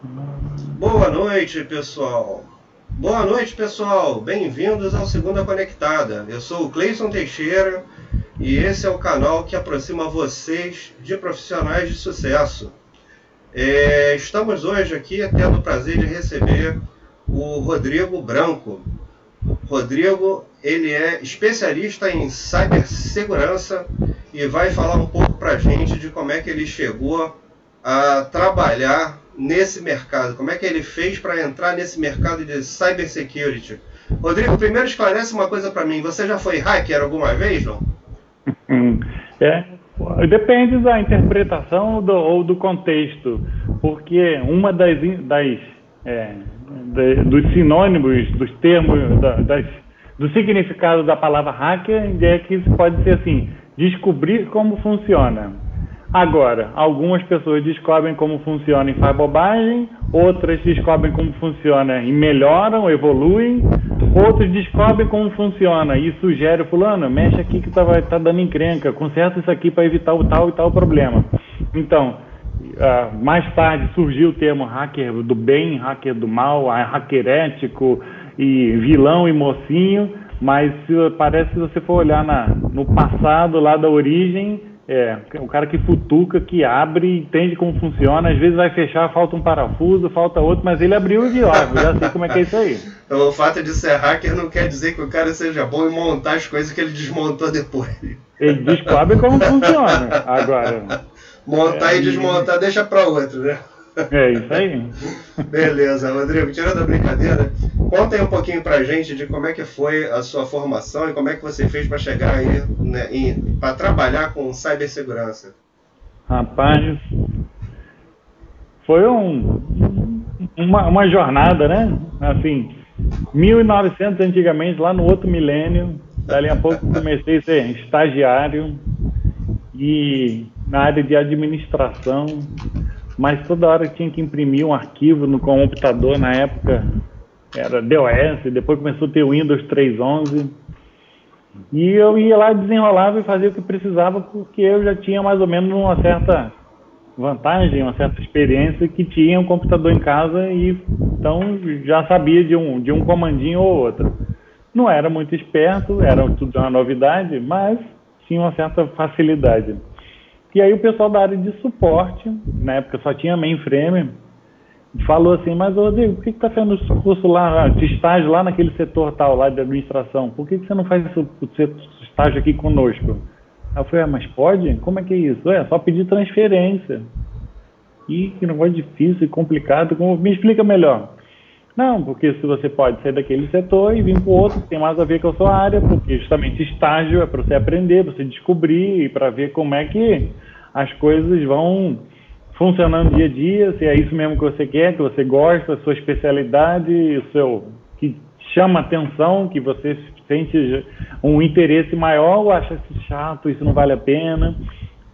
Boa noite, pessoal. Boa noite, pessoal. Bem-vindos ao Segunda Conectada. Eu sou o Cleison Teixeira e esse é o canal que aproxima vocês de profissionais de sucesso. É, estamos hoje aqui tendo o prazer de receber o Rodrigo Branco. Rodrigo, ele é especialista em cibersegurança e vai falar um pouco para a gente de como é que ele chegou a trabalhar nesse mercado? Como é que ele fez para entrar nesse mercado de cybersecurity? Rodrigo, primeiro esclarece uma coisa para mim. Você já foi hacker alguma vez, não? É, depende da interpretação do, ou do contexto, porque uma das, das é, de, dos sinônimos, dos termos, da, das, do significado da palavra hacker é que pode ser assim, descobrir como funciona. Agora, algumas pessoas descobrem como funciona e faz bobagem, outras descobrem como funciona e melhoram, evoluem, outros descobrem como funciona e sugerem, fulano, mexe aqui que tá, tá dando encrenca, conserta isso aqui para evitar o tal e tal problema. Então, uh, mais tarde surgiu o termo hacker do bem, hacker do mal, hacker ético e vilão e mocinho, mas parece que se você for olhar na, no passado lá da origem, é, o cara que futuca, que abre, entende como funciona, às vezes vai fechar, falta um parafuso, falta outro, mas ele abriu e viu, ó, já sei como é que é isso aí. Então, o fato de ser hacker não quer dizer que o cara seja bom em montar as coisas que ele desmontou depois. Ele descobre como funciona. Agora. Montar é, e desmontar deixa para outro, né? É isso aí. Beleza, Rodrigo, tirando a brincadeira, conta aí um pouquinho pra gente de como é que foi a sua formação e como é que você fez para chegar aí, né, para trabalhar com cibersegurança. Rapaz, foi um, uma, uma jornada, né? Assim, 1900 antigamente, lá no outro milênio, dali a pouco comecei a ser estagiário e na área de administração mas toda hora tinha que imprimir um arquivo no computador, na época era DOS, depois começou a ter o Windows 3.11, e eu ia lá, desenrolava e fazia o que precisava, porque eu já tinha mais ou menos uma certa vantagem, uma certa experiência que tinha um computador em casa e então já sabia de um, de um comandinho ou outro. Não era muito esperto, era tudo uma novidade, mas tinha uma certa facilidade. E aí o pessoal da área de suporte, na época só tinha mainframe, falou assim, mas Rodrigo, por que está fazendo curso lá, de estágio lá naquele setor tal, lá de administração? Por que, que você não faz o estágio aqui conosco? Aí eu falei, ah, mas pode? Como é que é isso? É, só pedir transferência. E que negócio difícil e complicado. Como... Me explica melhor. Não, porque se você pode sair daquele setor e vir para outro, que tem mais a ver com a sua área, porque justamente estágio é para você aprender, para você descobrir e para ver como é que as coisas vão funcionando dia a dia, se é isso mesmo que você quer, que você gosta, a sua especialidade, o seu que chama atenção, que você sente um interesse maior ou acha isso chato, isso não vale a pena.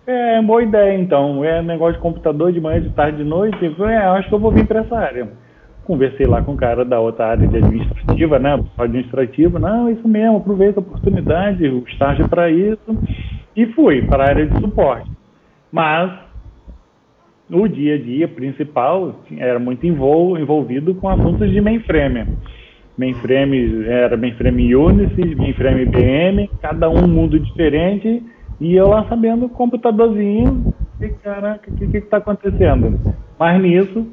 É boa ideia, então. É negócio de computador de manhã, de tarde, de noite. É, acho que eu vou vir para essa área conversei lá com o cara da outra área de administrativa, né, administrativa, não, isso mesmo, aproveita a oportunidade, o estágio é para isso, e fui para a área de suporte. Mas o dia a dia principal era muito envolvido com assuntos de mainframe. Mainframe era mainframe Unisys, mainframe IBM, cada um mundo diferente, e eu lá sabendo computadorzinho, e caraca, o que está acontecendo? Mas nisso,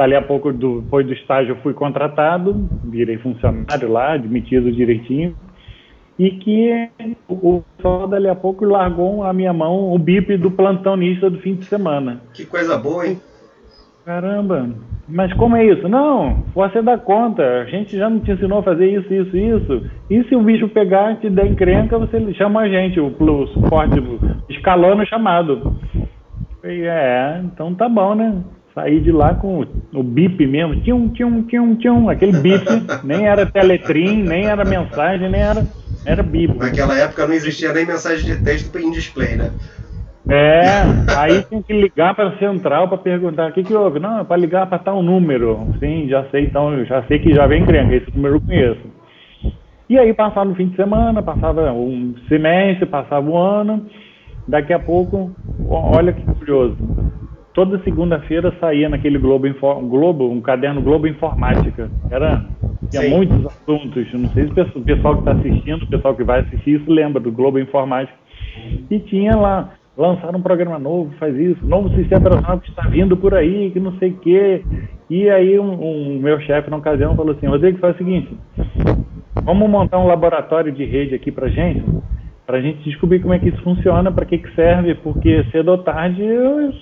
Dali a pouco, do, depois do estágio, fui contratado, virei funcionário lá, admitido direitinho, e que o pessoal dali a pouco largou a minha mão o bip do plantonista do fim de semana. Que coisa boa, hein? Caramba, mas como é isso? Não, você dá conta, a gente já não te ensinou a fazer isso, isso, isso. E se o bicho pegar, te der encrenca, você chama a gente, o, o suporte, escalando chamado. E é, então tá bom, né? Saí de lá com o bip mesmo, tchum, tchum, tchum, tchum, aquele bip, nem era teletrim, nem era mensagem, nem era, era bip. Naquela época não existia nem mensagem de texto em display, né? É, aí tinha que ligar para a central para perguntar o que, que houve. Não, é para ligar para tal número. Sim, já sei, então já sei que já vem crendo, esse número eu conheço. E aí passava no fim de semana, passava um semestre, passava um ano, daqui a pouco, olha que curioso toda segunda-feira saía naquele Globo, Globo, um caderno Globo Informática. Era tinha Sim. muitos assuntos. Não sei se o pessoal que está assistindo, o pessoal que vai assistir isso lembra do Globo Informática. E tinha lá lançaram um programa novo, faz isso, novo sistema operacional que está vindo por aí, que não sei o quê. E aí um, um meu chefe na ocasião falou assim, Rodrigo, faz o seguinte, vamos montar um laboratório de rede aqui para gente, para a gente descobrir como é que isso funciona, para que, que serve, porque cedo ou tarde eu...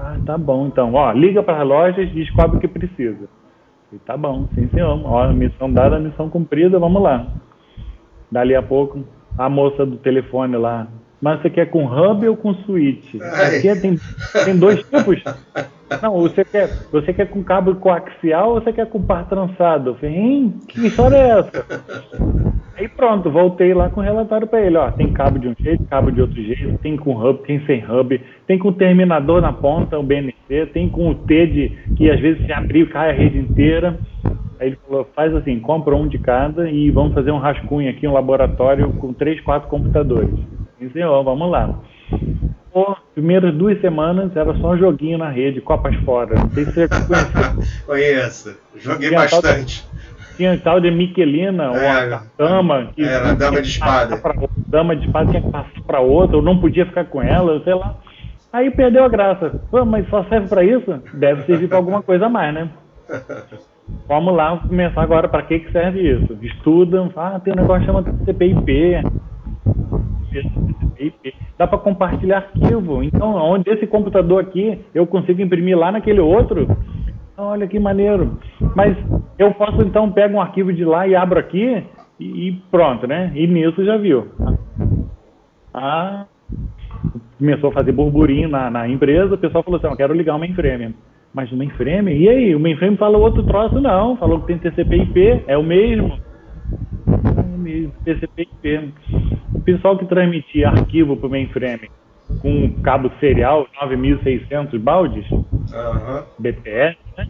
Ah, tá bom, então. Ó, liga para as lojas e descobre o que precisa. E tá bom, sim senhor. Ó, missão dada, missão cumprida, vamos lá. Dali a pouco, a moça do telefone lá, mas você quer com hub ou com switch? Aqui tem, tem dois tipos. Não, você quer, você quer com cabo coaxial ou você quer com par trançado? Eu falei, hein, que história é essa? Aí pronto, voltei lá com o relatório para ele. Ó, tem cabo de um jeito, cabo de outro jeito, tem com hub, tem sem hub, tem com terminador na ponta, o BNC, tem com o T de que às vezes se abrir cai a rede inteira. Aí ele falou, faz assim, compra um de cada e vamos fazer um rascunho aqui, um laboratório com três, quatro computadores. Sim, senhor, vamos lá. Primeiras duas semanas era só um joguinho na rede, Copas Fora. Não sei se você conhece. Conheço, joguei tinha bastante. De, tinha tal de Miquelina, é, ou a dama. Que era a dama de espada. Pra, dama de espada tinha que passar para outra, ou não podia ficar com ela, sei lá. Aí perdeu a graça. Pô, mas só serve para isso? Deve servir para alguma coisa a mais, né? Vamos lá, começar agora para que, que serve isso. Estudam, ah, tem um negócio chamado CPIP, Dá para compartilhar arquivo. Então, onde esse computador aqui eu consigo imprimir lá naquele outro. Olha que maneiro. Mas eu posso então pego um arquivo de lá e abro aqui e, pronto, né? E nisso já viu. Ah, começou a fazer burburinho na, na empresa, o pessoal falou assim, eu quero ligar o mainframe. Mas o mainframe? E aí? O mainframe fala outro troço? Não, falou que tem TCP/IP, é o mesmo. Mesmo, TCP/IP o pessoal que transmitia arquivo para o mainframe com cabo serial 9600 baldes, uhum. BTS, né?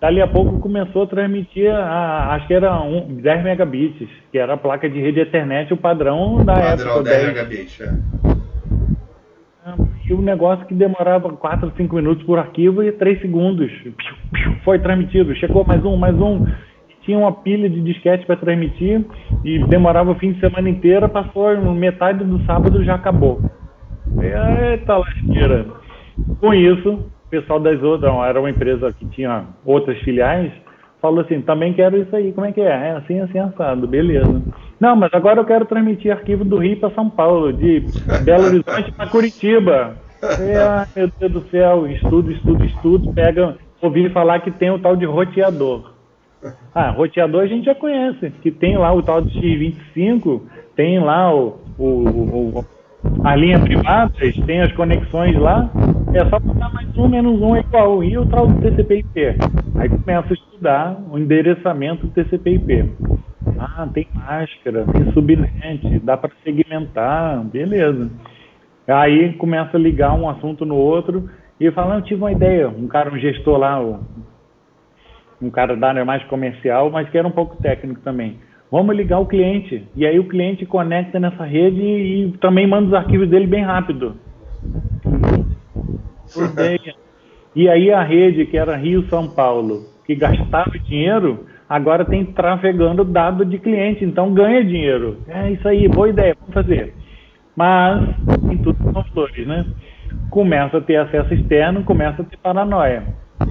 Dali a pouco começou a transmitir, a, acho que era um, 10 megabits, que era a placa de rede Ethernet, o padrão da padrão época. 10 megabits, é. E o um negócio que demorava 4, 5 minutos por arquivo e 3 segundos. Foi transmitido, chegou mais um, mais um tinha uma pilha de disquete para transmitir e demorava o fim de semana inteira, passou metade do sábado já acabou. Eita lasqueira. Com isso, o pessoal das outras, era uma empresa que tinha outras filiais, falou assim, também quero isso aí, como é que é? É assim, assim, assado, beleza. Não, mas agora eu quero transmitir arquivo do Rio para São Paulo, de Belo Horizonte para Curitiba. Meu Deus do céu, estudo, estudo, estudo, pega, ouvi falar que tem o tal de roteador. Ah, roteador a gente já conhece, que tem lá o tal de X25, tem lá o, o, o a linha privada, tem as conexões lá, é só botar mais um, menos um é igual, e o tal do TCP/IP. Aí começa a estudar o endereçamento do TCP/IP. Ah, tem máscara, tem subnet, dá para segmentar, beleza. Aí começa a ligar um assunto no outro e fala, eu tive uma ideia, um cara, um gestor lá, um cara da área mais comercial, mas que era um pouco técnico também. Vamos ligar o cliente. E aí o cliente conecta nessa rede e, também manda os arquivos dele bem rápido. E aí a rede, que era Rio-São Paulo, que gastava dinheiro, agora tem trafegando dado de cliente, então ganha dinheiro. É isso aí, boa ideia, vamos fazer. Mas, em tudo são flores, né? Começa a ter acesso externo, começa a ter paranoia.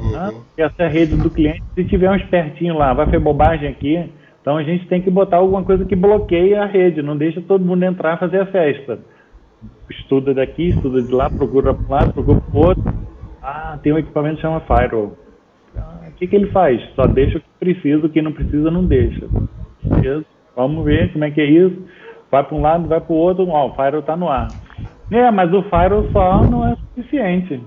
Uhum. Essa é a rede do cliente. Se tiver um espertinho lá, vai fazer bobagem aqui, então a gente tem que botar alguma coisa que bloqueie a rede, não deixa todo mundo entrar fazer a festa. Estuda daqui, estuda de lá, procura para um lado, procura para o outro. Ah, tem um equipamento que chama Firewall. Ah, o que, que ele faz? Só deixa o que precisa, o que não precisa não deixa. Vamos ver como é que é isso. Vai para um lado, vai para o outro, ó, o Firewall está no ar. É, mas o Firewall só não é suficiente.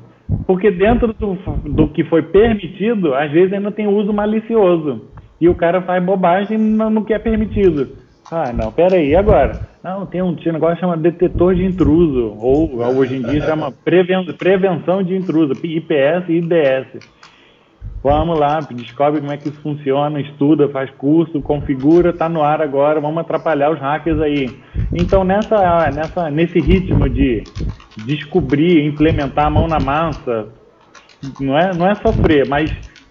Porque dentro do, do que foi permitido, às vezes ainda tem uso malicioso. E o cara faz bobagem no, que é permitido. Ah, não, peraí, agora? Não, tem um, um negócio que chama detetor de intruso, ou hoje em dia chama preven, prevenção de intruso, IPS e IDS. Vamos lá, descobre como é que isso funciona, estuda, faz curso, configura, tá no ar agora, vamos atrapalhar os hackers aí. Então nessa, nessa, nesse ritmo de descobrir, implementar a mão na massa, não é, não é sofrer, mas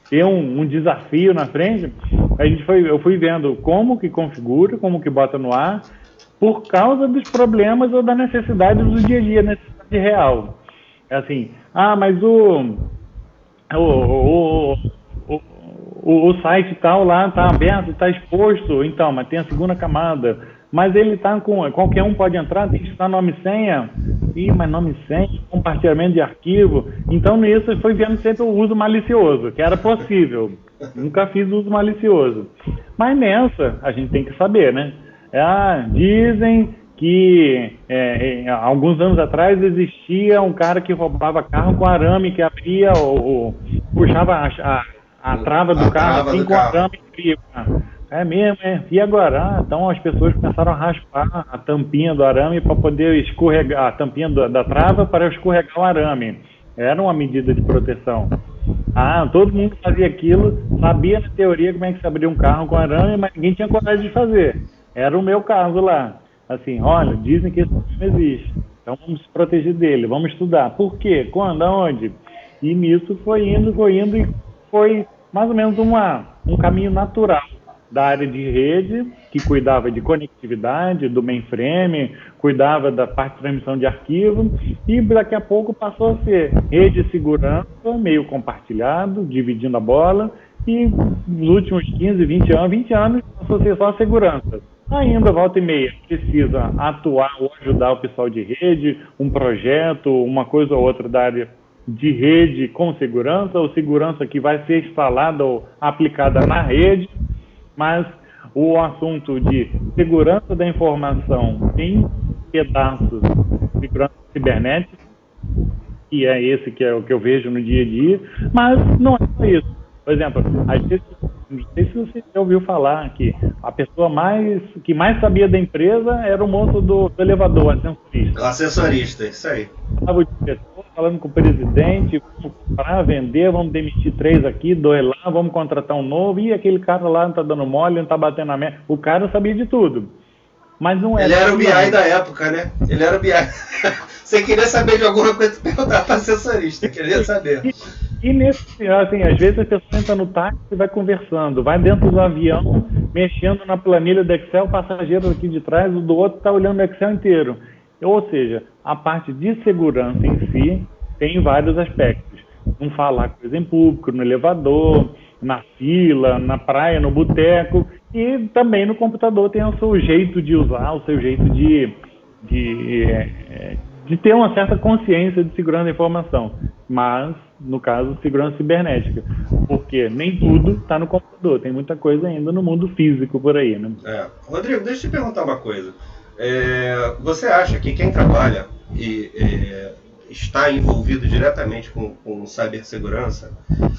ter um, um desafio na frente, a gente foi, eu fui vendo como que configura, como que bota no ar, por causa dos problemas ou da necessidade do dia a dia, necessidade real. É assim, ah, mas o, o, o, o, o, site tal lá está aberto, está exposto, então, mas tem a segunda camada. Mas ele está com. Qualquer um pode entrar, tem que estar nome e senha. Ih, mas nome e senha, compartilhamento de arquivo. Então, nisso, foi vendo sempre o uso malicioso, que era possível. Nunca fiz uso malicioso. Mas nessa, a gente tem que saber, né? Ah, dizem que é, é, alguns anos atrás existia um cara que roubava carro com arame, que abria ou, puxava a, a, a, trava do a carro trava assim do com carro. arame frio. É mesmo, é. E agora? Ah, então as pessoas começaram a raspar a tampinha do arame para poder escorregar, a tampinha do, da trava para escorregar o arame. Era uma medida de proteção. Ah, todo mundo fazia aquilo, sabia na teoria como é que se abria um carro com arame, mas ninguém tinha coragem de fazer. Era o meu caso lá. Assim, olha, dizem que esse problema existe. Então vamos se proteger dele, vamos estudar. Por quê? Quando? Aonde? E nisso foi indo, foi indo e foi mais ou menos uma, um caminho natural da área de rede, que cuidava de conectividade, do mainframe, cuidava da parte de transmissão de arquivo, e daqui a pouco passou a ser rede de segurança, meio compartilhado, dividindo a bola, e nos últimos 15, 20 anos, 20 anos passou a ser só a segurança. Ainda, volta e meia, precisa atuar ou ajudar o pessoal de rede, um projeto, uma coisa ou outra da área de rede com segurança, ou segurança que vai ser instalada ou aplicada na rede, mas o assunto de segurança da informação em pedaços de segurança cibernética, que é esse que é o que eu vejo no dia a dia, mas não é só isso. Por exemplo, às vezes, não sei se você já ouviu falar que a pessoa mais que mais sabia da empresa era o moço do, do elevador, assessorista. Assessorista, isso aí. O falando com o presidente, vamos comprar, vender, vamos demitir três aqui, dois lá, vamos contratar um novo, e aquele cara lá não está dando mole, não está batendo na meta. O cara sabia de tudo. Mas não era. Ele era o BI não. da época, né? Ele era o BI. Você queria saber de alguma coisa, perguntar para assessorista, queria saber. E nesse, assim, às vezes a pessoa entra no táxi e vai conversando, vai dentro do avião, mexendo na planilha do Excel, o passageiro aqui de trás, o do outro está olhando o Excel inteiro. Ou seja, a parte de segurança em si tem vários aspectos. Não falar coisa em público, no elevador, na fila, na praia, no boteco, e também no computador tem o seu jeito de usar, o seu jeito de, de, é, de ter uma certa consciência de segurança da informação. Mas no caso, segurança cibernética. Porque nem tudo está no computador, tem muita coisa ainda no mundo físico por aí. Né? É. Rodrigo, deixa eu te perguntar uma coisa. É, você acha que quem trabalha e é, está envolvido diretamente com, com cibersegurança,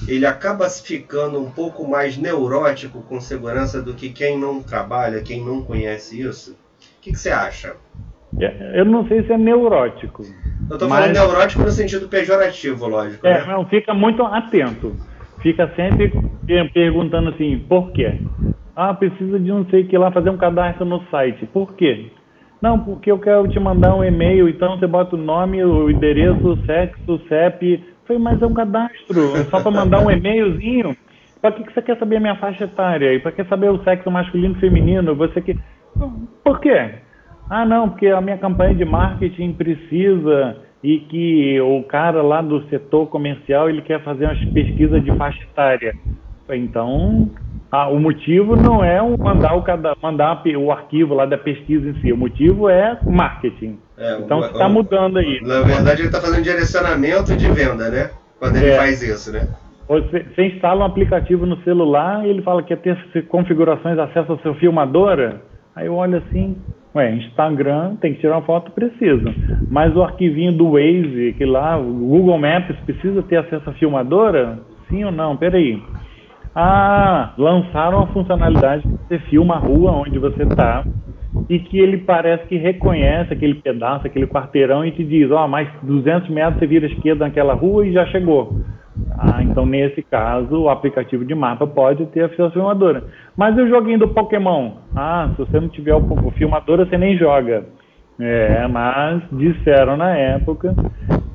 ele acaba ficando um pouco mais neurótico com segurança do que quem não trabalha, quem não conhece isso? O que, que você acha? É, eu não sei se é neurótico. Eu tô falando neurótico no sentido pejorativo, lógico. É, né? não, fica muito atento. Fica sempre perguntando assim, por quê? Ah, precisa de não sei o que lá fazer um cadastro no site. Por quê? Não, porque eu quero te mandar um e-mail, então você bota o nome, o endereço, o sexo, o CEP. Falei, mas é um cadastro, é só para mandar um e-mailzinho. Para que, que você quer saber a minha faixa etária? E para que saber o sexo masculino e feminino? Você que. Por quê? Ah, não, porque a minha campanha de marketing precisa e que o cara lá do setor comercial ele quer fazer umas pesquisas de faixa etária. Então, ah, o motivo não é mandar o, mandar o arquivo lá da pesquisa em si, o motivo é marketing. É, então está mudando aí. Na verdade, ele está fazendo direcionamento de venda, né? Quando ele é. faz isso, né? Você, você, instala um aplicativo no celular e ele fala que quer ter configurações, acesso ao seu filmadora. Aí eu olho assim, Ué, Instagram tem que tirar uma foto, precisa. Mas o arquivinho do Waze, que lá, o Google Maps, precisa ter acesso à filmadora? Sim ou não? Peraí. Ah, lançaram a funcionalidade que você filma a rua onde você está e que ele parece que reconhece aquele pedaço, aquele quarteirão e te diz, ó, oh, mais 200 metros você vira à esquerda naquela rua e já chegou. Ah, então nesse caso o aplicativo de mapa pode ter a filmadora. Mas o joguinho do Pokémon? Ah, se você não tiver o filmadora, você nem joga. É, mas disseram na época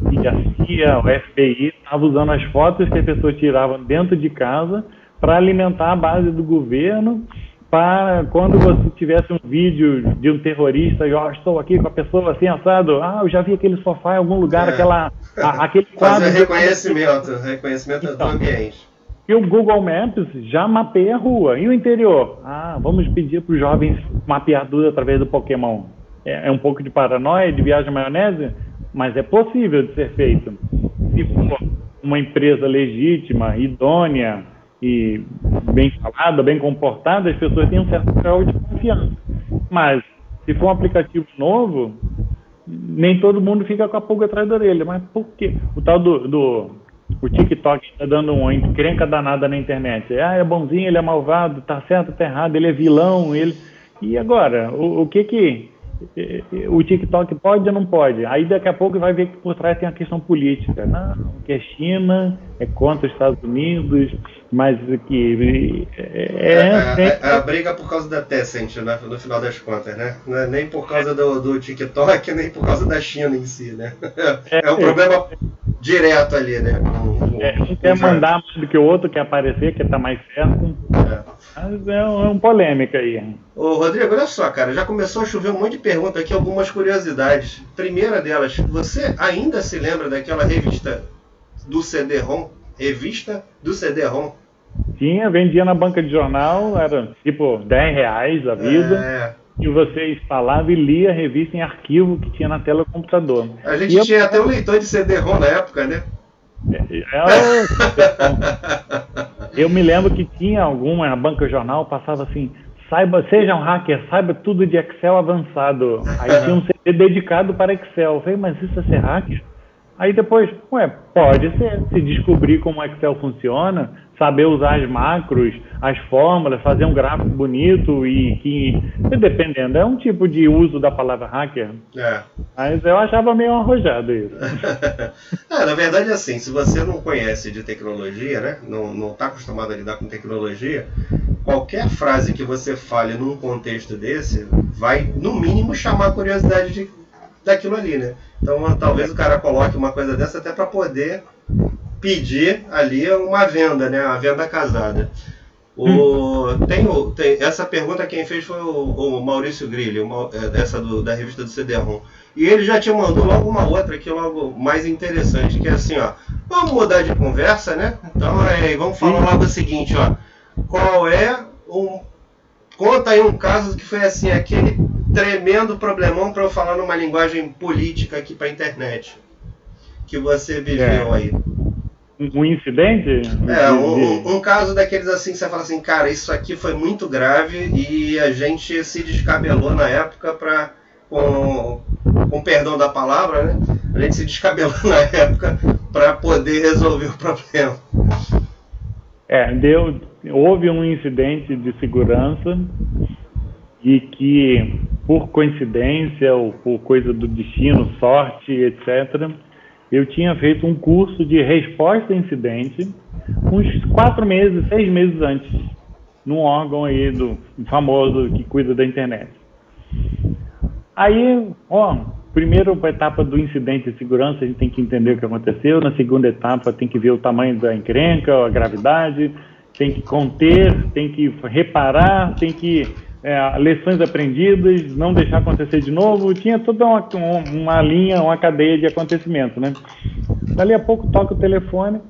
que a CIA, o FBI, estava usando as fotos que a pessoa tirava dentro de casa para alimentar a base do governo para quando você tivesse um vídeo de um terrorista e ó, estou aqui com a pessoa assim assado, ah, eu já vi aquele sofá em algum lugar, é. aquela a, aquele quadro. Fazer reconhecimento, reconhecimento então, do ambiente. E o Google Maps já mapeia a rua. E o interior? Ah, vamos pedir para os jovens mapear tudo através do Pokémon. É, é, um pouco de paranoia, de viagem maionese, mas é possível de ser feito. Se for uma empresa legítima, idônea, e bem falada, bem comportada, as pessoas têm um certo grau de confiança. Mas, se for um aplicativo novo, nem todo mundo fica com a pulga atrás da orelha. Mas por quê? O tal do, do o TikTok está dando uma encrenca danada na internet. Ah, é bonzinho, ele é malvado, tá certo, tá errado, ele é vilão, ele... E agora, o, o que que o TikTok pode ou não pode? Aí daqui a pouco vai ver que por trás tem a questão política. Não, que é China, é contra os Estados Unidos, mas que é, é, é, é, é a briga por causa da Tencent, né, no final das contas, né? É nem por causa do, do TikTok, nem por causa da China em si, né? É, um problema direto ali, né? Um, é, um quer mandar mais do que o outro, quer aparecer, quer estar tá mais certo. É. Mas é uma um polêmica aí. Ô, Rodrigo, olha só, cara, já começou a chover um monte de perguntas aqui, algumas curiosidades. Primeira delas, você ainda se lembra daquela revista do CD-ROM? Revista do CD-ROM? Tinha, vendia na banca de jornal, era tipo 10 reais a vida. É. E você instalava e lia a revista em arquivo que tinha na tela do computador. A gente e tinha eu... até um leitor de CD-ROM na época, né? É, é, eu me lembro que tinha alguma, na banca jornal passava assim, saiba, seja um hacker, saiba tudo de Excel avançado. Aí tinha um CD dedicado para Excel. Eu falei, mas isso é ser hacker? Aí depois, ué, pode ser. Se descobrir como Excel funciona, saber usar as macros, as fórmulas, fazer um gráfico bonito e que, dependendo, é um tipo de uso da palavra hacker. É. Mas eu achava meio arrojado isso. é, na verdade, assim, se você não conhece de tecnologia, né, não está acostumado a lidar com tecnologia, qualquer frase que você fale num contexto desse vai, no mínimo, chamar a curiosidade de, daquilo ali, né? Então, talvez o cara coloque uma coisa dessa até para poder pedir ali uma venda, né? A venda casada. O, hum. tem, tem, essa pergunta quem fez foi o, o Maurício Grilli, é, essa do, da revista do CD-ROM. E ele já te mandou logo uma outra aqui, logo mais interessante, que é assim, ó. Vamos mudar de conversa, né? Então é, vamos falar logo o seguinte, ó. Qual é um. Conta aí um caso que foi assim, aquele tremendo problemão para eu falar numa linguagem política aqui para internet que você viveu é. aí. Um incidente? É, um, um, caso daqueles assim que você fala assim, cara, isso aqui foi muito grave e a gente se descabelou na época para, com, com perdão da palavra, né? A gente se descabelou na época para poder resolver o problema. É, deu, houve um incidente de segurança e que por coincidência ou por coisa do destino, sorte, etc., eu tinha feito um curso de resposta a incidente uns quatro meses, seis meses antes, num órgão aí do famoso que cuida da internet. Aí, ó, primeira etapa do incidente de segurança, a gente tem que entender o que aconteceu. Na segunda etapa, tem que ver o tamanho da encrenca, a gravidade, tem que conter, tem que reparar, tem que é, lições aprendidas, não deixar acontecer de novo, tinha toda uma, uma linha, uma cadeia de acontecimento, né? Dali a pouco toca o telefone,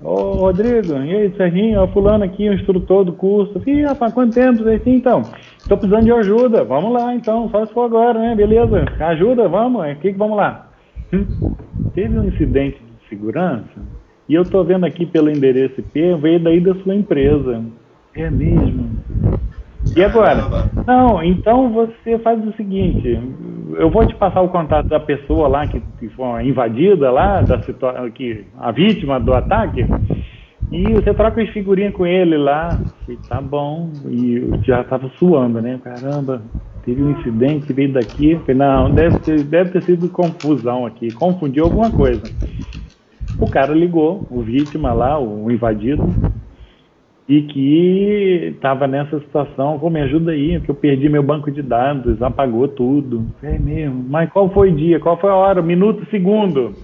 ô Rodrigo, e aí, Serginho, ó, fulano aqui, o instrutor do curso, ih, rapaz, quanto tempo, assim, então, estou precisando de ajuda, vamos lá, então, só se for agora, né, beleza, ajuda, vamos, o que que vamos lá? Hum, teve um incidente de segurança, e eu estou vendo aqui pelo endereço IP, veio daí da sua empresa, é mesmo? E agora? Não, então você faz o seguinte, eu vou te passar o contato da pessoa lá que, que foi invadida lá, da situação que a vítima do ataque, e você troca as figurinhas com ele lá, e tá bom, e já tava suando, né? Caramba, teve um incidente, veio daqui, falei, não, deve ter, deve ter sido confusão aqui, confundiu alguma coisa. O cara ligou, o vítima lá, o invadido, e que estava nessa situação, pô, me ajuda aí, que eu perdi meu banco de dados, apagou tudo. É mesmo, mas qual foi o dia, qual foi a hora, minuto, segundo?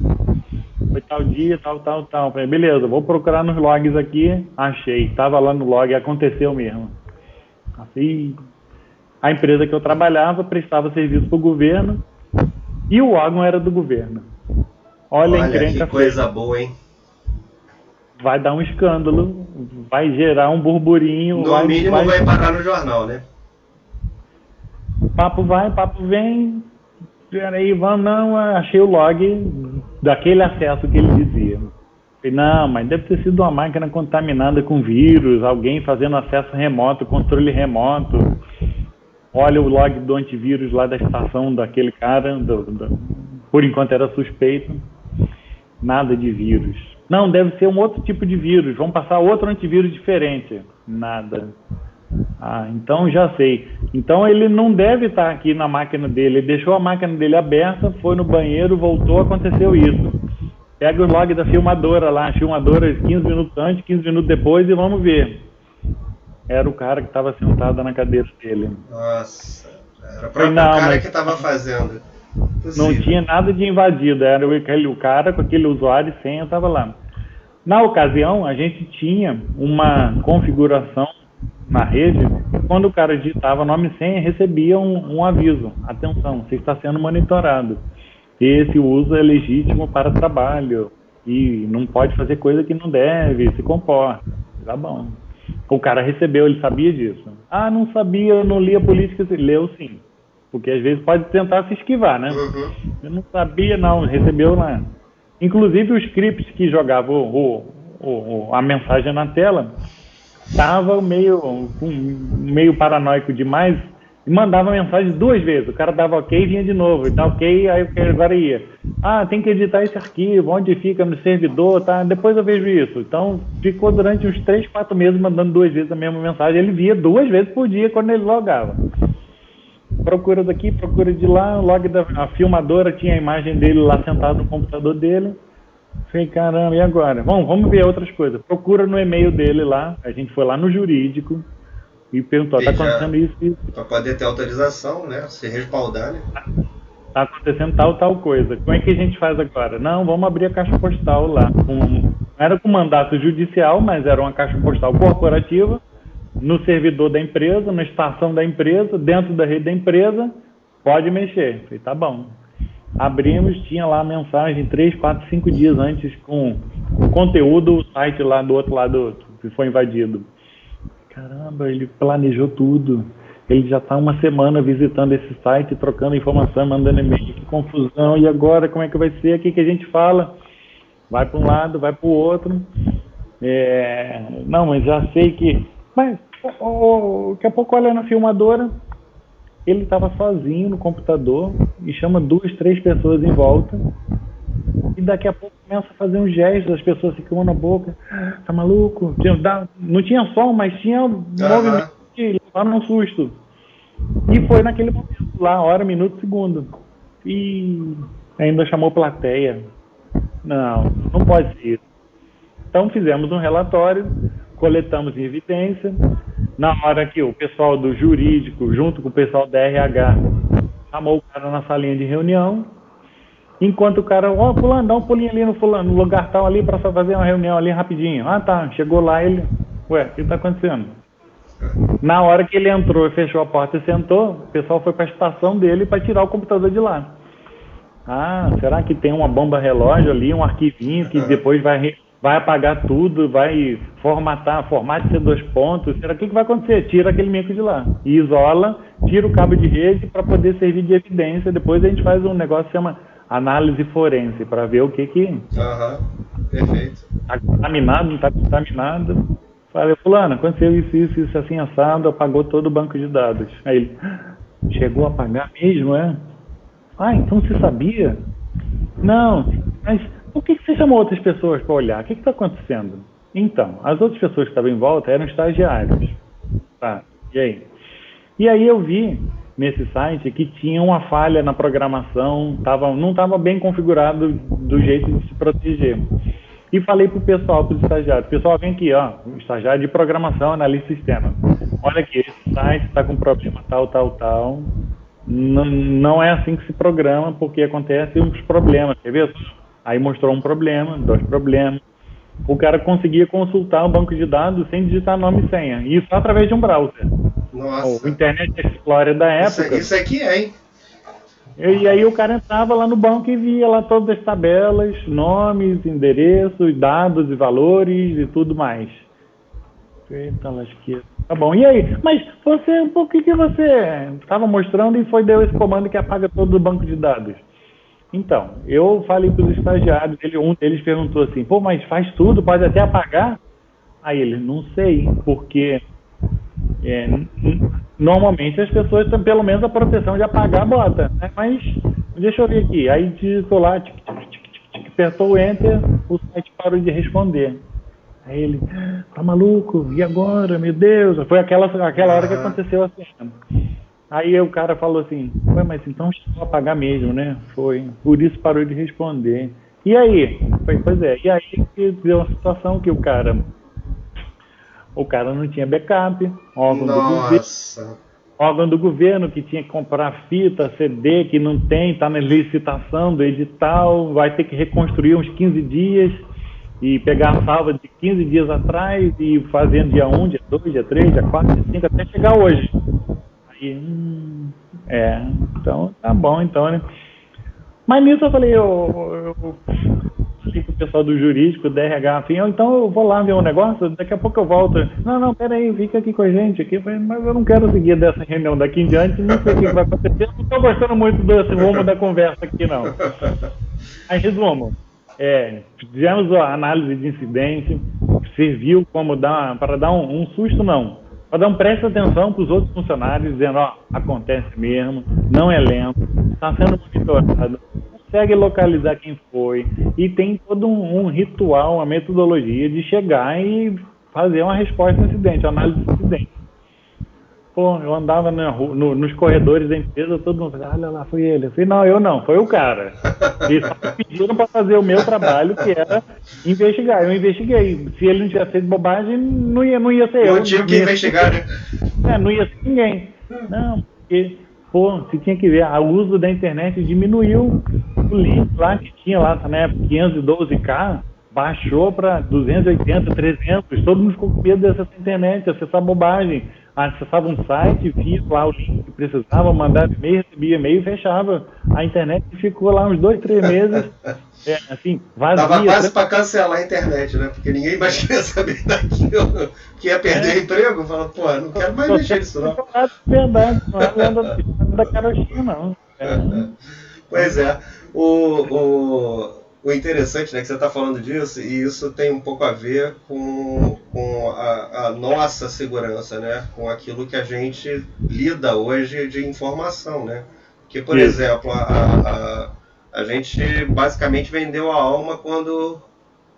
Foi tal dia, tal, tal, tal. Falei, beleza, vou procurar nos logs aqui, achei, estava lá no log, aconteceu mesmo. Assim, a empresa que eu trabalhava prestava serviço para o governo e o órgão era do governo. Olha, Olha que coisa boa, hein? Vai dar um escândalo, vai gerar um burburinho. No vai, mínimo vai... vai parar no jornal, né? Papo vai, papo vem. Peraí, vamos, não, achei o log daquele acesso que ele dizia. Falei, não, mas deve ter sido uma máquina contaminada com vírus, alguém fazendo acesso remoto, controle remoto. Olha o log do antivírus lá da estação daquele cara, do, do, por enquanto era suspeito. Nada de vírus. Não, deve ser um outro tipo de vírus. Vamos passar outro antivírus diferente. Nada. Ah, então já sei. Então ele não deve estar aqui na máquina dele. Ele deixou a máquina dele aberta, foi no banheiro, voltou, aconteceu isso. Pega o log da filmadora lá, a filmadora 15 minutos antes, 15 minutos depois e vamos ver. Era o cara que estava sentado na cadeira dele. Nossa, era o próprio não, cara que estava fazendo. Não tinha nada de invadido, era aquele, o cara com aquele usuário e senha estava lá. Na ocasião, a gente tinha uma configuração na rede, quando o cara digitava nome e senha, recebia um, um aviso. Atenção, você está sendo monitorado. Esse uso é legítimo para trabalho e não pode fazer coisa que não deve, se comporta. Tá bom. O cara recebeu, ele sabia disso. Ah, não sabia, não lia política. Leu sim. Porque às vezes pode tentar se esquivar, né? Uhum. Eu não sabia, não, recebeu lá. Inclusive o script que jogava o, o, o, a mensagem na tela estava meio, meio paranoico demais e mandava mensagem duas vezes. O cara dava ok e vinha de novo. E tá ok, aí agora ia. Ah, tem que editar esse arquivo, onde fica no servidor, tá? Depois eu vejo isso. Então ficou durante uns três, quatro meses mandando duas vezes a mesma mensagem. Ele via duas vezes por dia quando ele logava procura daqui, procura de lá, o log da a filmadora tinha a imagem dele lá sentado no computador dele. Falei, caramba, e agora? Bom, vamos ver outras coisas. Procura no e-mail dele lá, a gente foi lá no jurídico e perguntou, está acontecendo isso, isso. Para poder ter autorização, né? Se respaldar, né? Tá acontecendo tal, tal coisa. Como é que a gente faz agora? Não, vamos abrir a caixa postal lá. Com, era com mandato judicial, mas era uma caixa postal corporativa no servidor da empresa, na estação da empresa, dentro da rede da empresa, pode mexer. Falei, tá bom. Abrimos, tinha lá mensagem 3, 4, 5 dias antes com o conteúdo, o site lá do outro lado que foi invadido. Caramba, ele planejou tudo. Ele já está uma semana visitando esse site, trocando informação, mandando e-mail. Que confusão. E agora, como é que vai ser? O que, que a gente fala? Vai para um lado, vai para o outro. É... Não, mas já sei que mas daqui a pouco olha na filmadora, ele estava sozinho no computador e chama duas, três pessoas em volta. E daqui a pouco começa a fazer um gesto, as pessoas ficam na boca. Tá maluco? Não tinha som, mas tinha uhum. movimento que levaram um susto. E foi naquele momento lá, hora, minuto, segundo. E ainda chamou plateia. Não, não pode ser. Então fizemos um relatório coletamos evidência. Na hora que o pessoal do jurídico, junto com o pessoal da RH, chamou o cara na salinha de reunião, enquanto o cara, ó, oh, fulano, dá um pulinho ali no, fulano, no lugar tal ali para fazer uma reunião ali rapidinho. Ah, tá. Chegou lá, ele, ué, o que está acontecendo? Na hora que ele entrou e fechou a porta e sentou, o pessoal foi para a estação dele para tirar o computador de lá. Ah, será que tem uma bomba relógio ali, um arquivinho que depois vai vai apagar tudo, vai formatar, formate ser dois pontos. Será o que, que vai acontecer? Tira aquele mico de lá. E isola, tira o cabo de rede para poder servir de evidência. Depois a gente faz um negócio que chama análise forense para ver o que que. Aham, uhum. perfeito. Está contaminado, não está contaminado. Falei, fulano, aconteceu isso, isso, isso, assim, assado, apagou todo o banco de dados. Aí ele, chegou a apagar mesmo, é? Ah, então você sabia? Não, mas por que, que você chamou outras pessoas para olhar? O que está acontecendo? Então, as outras pessoas que estavam em volta eram estagiários. Tá, e aí? E aí eu vi nesse site que tinha uma falha na programação, tava, não estava bem configurado do jeito de se proteger. e falei para o pessoal, para os estagiários, pessoal, vem aqui, ó, estagiário de programação, analista sistema. Olha aqui, esse site está com problema tal, tal, tal. Não, não é assim que se programa, porque acontecem uns problemas, quer ver? Aí mostrou um problema, dois problemas. O cara conseguia consultar o banco de dados sem digitar nome e senha. Isso através de um browser. Nossa. O Internet Explorer da época. Isso, isso aqui é, hein? E aí o cara entrava lá no banco e via lá todas as tabelas, nomes, endereços, dados e valores e tudo mais. Eita lasqueira. Tá bom, e aí? Mas você, por que, que você estava mostrando e foi deu esse comando que apaga todo o banco de dados? Então, eu falei para os estagiários, ele, um deles perguntou assim, pô, mas faz tudo, pode até apagar? Aí ele, não sei, porque é, normalmente as pessoas têm pelo menos a proteção de apagar a bota, né? Mas deixa eu ver aqui. Aí digitou lá, tic, tic, tic, tic, apertou o enter, o site parou de responder. Aí ele, tá maluco? E agora? Meu Deus! Foi aquela, aquela hora que aconteceu assim. Aí o cara falou assim, Ué, mas então chegou a apagar mesmo, né? Foi. Por isso parou de responder. E aí? Foi, pois é. E aí que deu uma situação que o cara o cara não tinha backup, órgão Nossa. do governo, órgão do governo que tinha que comprar fita, CD, que não tem, está na licitação do edital, vai ter que reconstruir uns 15 dias e pegar a salva de 15 dias atrás e fazendo dia 1, dia 2, dia 3, dia 4, dia 5, até chegar hoje. Aí, hum, é, então tá bom, então, né? Mas nisso eu falei, eu, eu, com o pessoal do jurídico, do RH, assim, eu, então eu vou lá ver um negócio, daqui a pouco eu volto. Não, não, peraí, fica aqui com a gente aqui. Mas eu não quero seguir dessa reunião daqui em diante, não sei o que vai acontecer, não estou gostando muito desse rumo da conversa aqui, não. Aí, resumo, é, fizemos a análise de incidência, serviu como dar, para dar um, um susto, não, um presta atenção para os outros funcionários, dizendo, ó, acontece mesmo, não é lento, está sendo monitorado, consegue localizar quem foi e tem todo um, um, ritual, uma metodologia de chegar e fazer uma resposta ao incidente, análise do incidente. Pô, eu andava rua, no, nos corredores da empresa, todo mundo falava, olha lá, foi ele. Eu falei, não, eu não, foi o cara. Eles só me pediram para fazer o meu trabalho, que era investigar. Eu investiguei. Se ele não tivesse feito bobagem, não ia, não ia ser eu. Não tinha que investigar, né? É, não ia ser ninguém. Não, porque pô, você tinha que ver, o uso da internet diminuiu. O link lá que tinha lá na época 512K, baixou para 280, 300. Todo mundo ficou com medo dessa internet, acessar bobagem. Acessava um site, via lá o link que precisava, mandava e-mail, recebia e-mail e fechava. A internet ficou lá uns dois, três meses, é, assim, vazia. Tava quase para cancelar a internet, né? Porque ninguém mais queria saber daquilo, que ia perder é. emprego. Falando, pô, não quero mais mexer nisso, não. Verdade, não é lenda da carochinha, não. É. Pois é. O, o, o interessante, né, que você está falando disso, e isso tem um pouco a ver com, com a, a, nossa segurança, né, com aquilo que a gente lida hoje de informação, né. Que, por exemplo, a, a, a gente basicamente vendeu a alma quando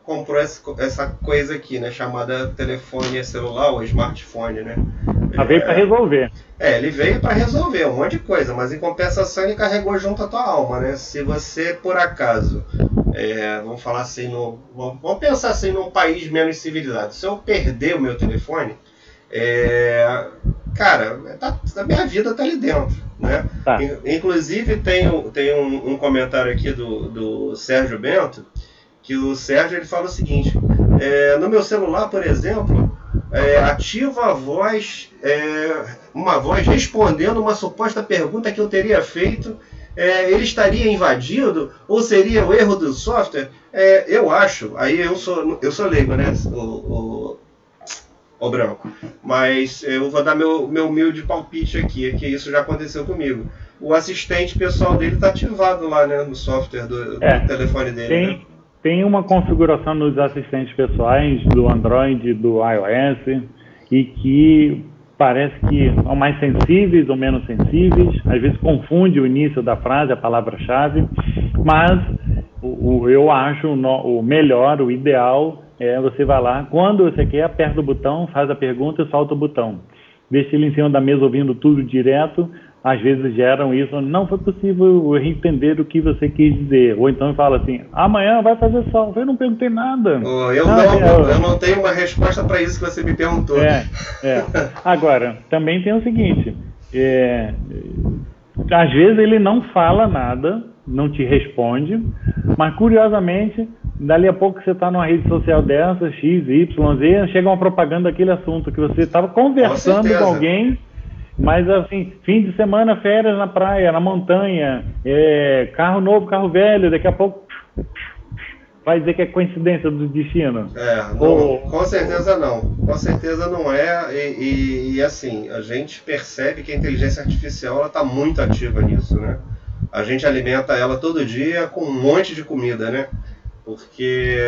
comprou essa coisa aqui, né, chamada telefone celular ou smartphone, né. Ela veio para resolver. É, ele veio para resolver um monte de coisa, mas em compensação ele carregou junto a tua alma, né? Se você por acaso, é, vamos falar assim, no, vamos pensar assim num país menos civilizado. Se eu perder o meu telefone, é, cara, tá, a minha vida tá ali dentro, né? Tá. Inclusive tem, tem um, um, comentário aqui do, do Sérgio Bento que o Sérgio ele fala o seguinte: é, no meu celular, por exemplo é, ativa a voz, é, uma voz respondendo uma suposta pergunta que eu teria feito, é, ele estaria invadido ou seria o erro do software? É, eu acho, aí eu sou, eu sou leigo, né, o, o, o, branco, mas eu vou dar meu, meu humilde palpite aqui, que isso já aconteceu comigo. O assistente pessoal dele está ativado lá né, no software do, do é, telefone dele. Tem, né? tem uma configuração nos assistentes pessoais do Android, do iOS, e que parece que são mais sensíveis ou menos sensíveis, às vezes confunde o início da frase, a palavra-chave, mas o, o, eu acho o, o melhor, o ideal é você vai lá, quando você quer, aperta o botão, faz a pergunta e solta o botão. Deixa ele em cima da mesa ouvindo tudo direto, às vezes geram isso, não foi possível entender o que você quis dizer. Ou então fala assim, amanhã vai fazer sol. Eu não perguntei nada. Oh, eu, não, não eu, eu, não tenho uma resposta para isso que você me perguntou. É, é. Agora, também tem o seguinte, é, às vezes ele não fala nada, não te responde, mas curiosamente, dali a pouco você está numa rede social dessa, X, Y, Z, chega uma propaganda daquele assunto que você estava conversando com, com alguém mas assim, fim de semana, férias na praia, na montanha, é, carro novo, carro velho, daqui a pouco vai dizer que é coincidência do destino. É, não, Ou... com certeza não. Com certeza não é. E, e, e, assim, a gente percebe que a inteligência artificial está muito ativa nisso, né? A gente alimenta ela todo dia com um monte de comida, né? Porque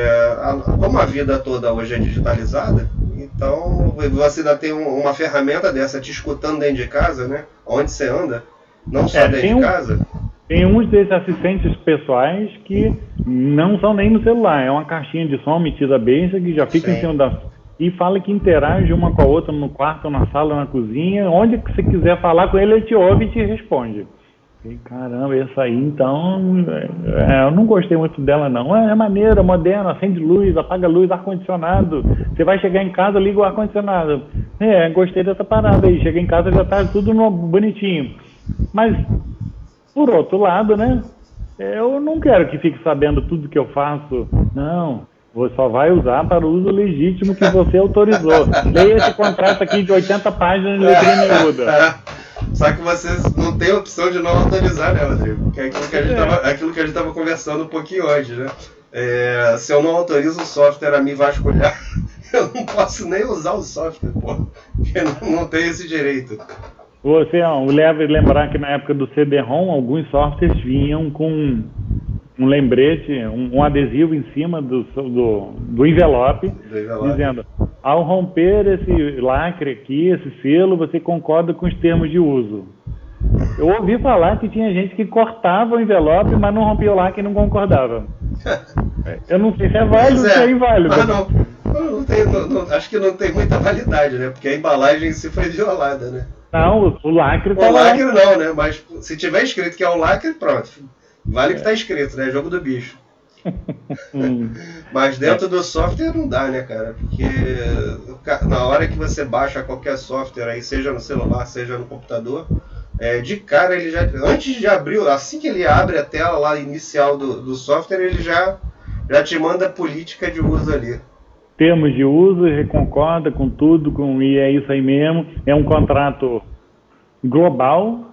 a, como a vida toda hoje é digitalizada, então, você ainda tem uma ferramenta dessa te escutando dentro de casa, né? Onde você anda, não só é, dentro de um, casa. Tem uns desses assistentes pessoais que não são nem no celular, é uma caixinha de som metida besta que já fica Sim. em cima da. E fala que interage uma com a outra no quarto, na sala, na cozinha. Onde que você quiser falar com ele, ele te ouve e te responde. Caramba, essa aí então. É, eu não gostei muito dela, não. É, é maneira, moderna, acende luz, apaga luz, ar-condicionado. Você vai chegar em casa, liga o ar-condicionado. É, gostei dessa parada aí. Chega em casa já tá tudo no, bonitinho. Mas, por outro lado, né? Eu não quero que fique sabendo tudo que eu faço. Não. Você só vai usar para o uso legítimo que você autorizou. Leia esse contrato aqui de 80 páginas de letrinha miúda. Só que vocês não têm opção de não autorizar, né, Rodrigo? Que é aquilo que a gente estava é. tava conversando um pouquinho hoje, né? É, se eu não autorizo o software a me vasculhar, eu não posso nem usar o software, pô. Porque não, não tem esse direito. Você ó, leva lembrar que na época do CD-ROM, alguns softwares vinham com um lembrete, um, um adesivo em cima do, do, do, envelope, do envelope, dizendo: ao romper esse lacre aqui, esse selo, você concorda com os termos de uso. Eu ouvi falar que tinha gente que cortava o envelope, mas não rompia o lacre e não concordava. Eu não sei se é válido ou se é, é inválido. Ah, não. Não, tem, não, acho que não tem muita validade, né? Porque a embalagem em si foi violada, né? Não, o lacre O lacre lá. não, né? Mas se tiver escrito que é o lacre, pronto. Vale o que está escrito, né? Jogo do bicho. Mas dentro do software não dá, né, cara? Porque na hora que você baixa qualquer software aí, seja no celular, seja no computador, é, de cara ele já. Antes de abrir, assim que ele abre a tela lá inicial do, do software, ele já, já te manda a política de uso ali. Termos de uso, ele concorda com tudo, com, e é isso aí mesmo. É um contrato global,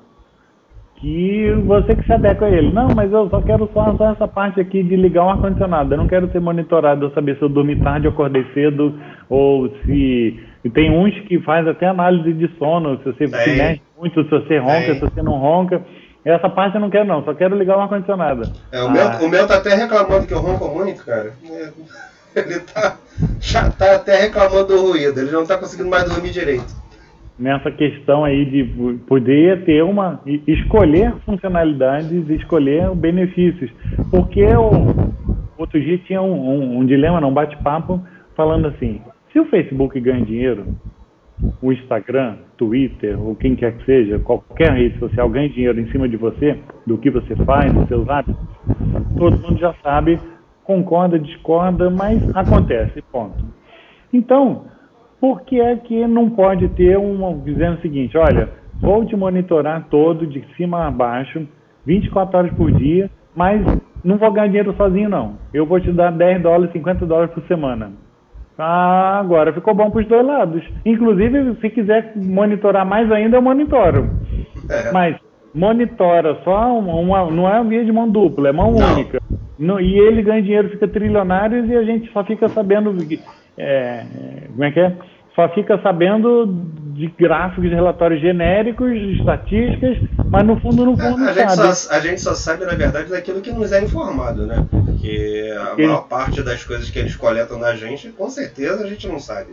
que você que se adequa a ele. Não, mas eu só quero só, só essa parte aqui de ligar um ar-condicionado. Eu não quero ser monitorado, eu saber se eu dormi tarde, acordei cedo, ou se. E tem uns que faz até análise de sono, se você se mexe muito, se você ronca, se você não ronca. Essa parte eu não quero não, só quero ligar um ar-condicionado. É, o, ah. meu, o meu tá até reclamando que eu ronco muito, cara. Ele tá, já tá até reclamando do ruído, ele não tá conseguindo mais dormir direito nessa questão aí de poder ter uma escolher funcionalidades escolher benefícios porque o outro dia tinha um, um, um dilema não bate-papo falando assim se o Facebook ganha dinheiro o Instagram, Twitter ou quem quer que seja, qualquer rede social ganha dinheiro em cima de você, do que você faz, dos seus hábitos, todo mundo já sabe, concorda, discorda, mas acontece, ponto. Então, por que é que não pode ter um dizendo o seguinte, olha, vou te monitorar todo, de cima a baixo, 24 horas por dia, mas não vou ganhar dinheiro sozinho não. Eu vou te dar 10 dólares, 50 dólares por semana. Ah, agora ficou bom para os dois lados. Inclusive, se quiser monitorar mais ainda, eu monitoro. É. Mas monitora só uma, uma, não é via de mão dupla, é mão não. única. No, e ele ganha dinheiro, fica trilionário e a gente só fica sabendo é, como é que é? Só fica sabendo de gráficos, de relatórios genéricos, de estatísticas, mas no fundo, no fundo, a, a gente sabe. Só, a gente só sabe, na verdade, daquilo que nos é informado, né? Porque a Porque... maior parte das coisas que eles coletam da gente, com certeza a gente não sabe.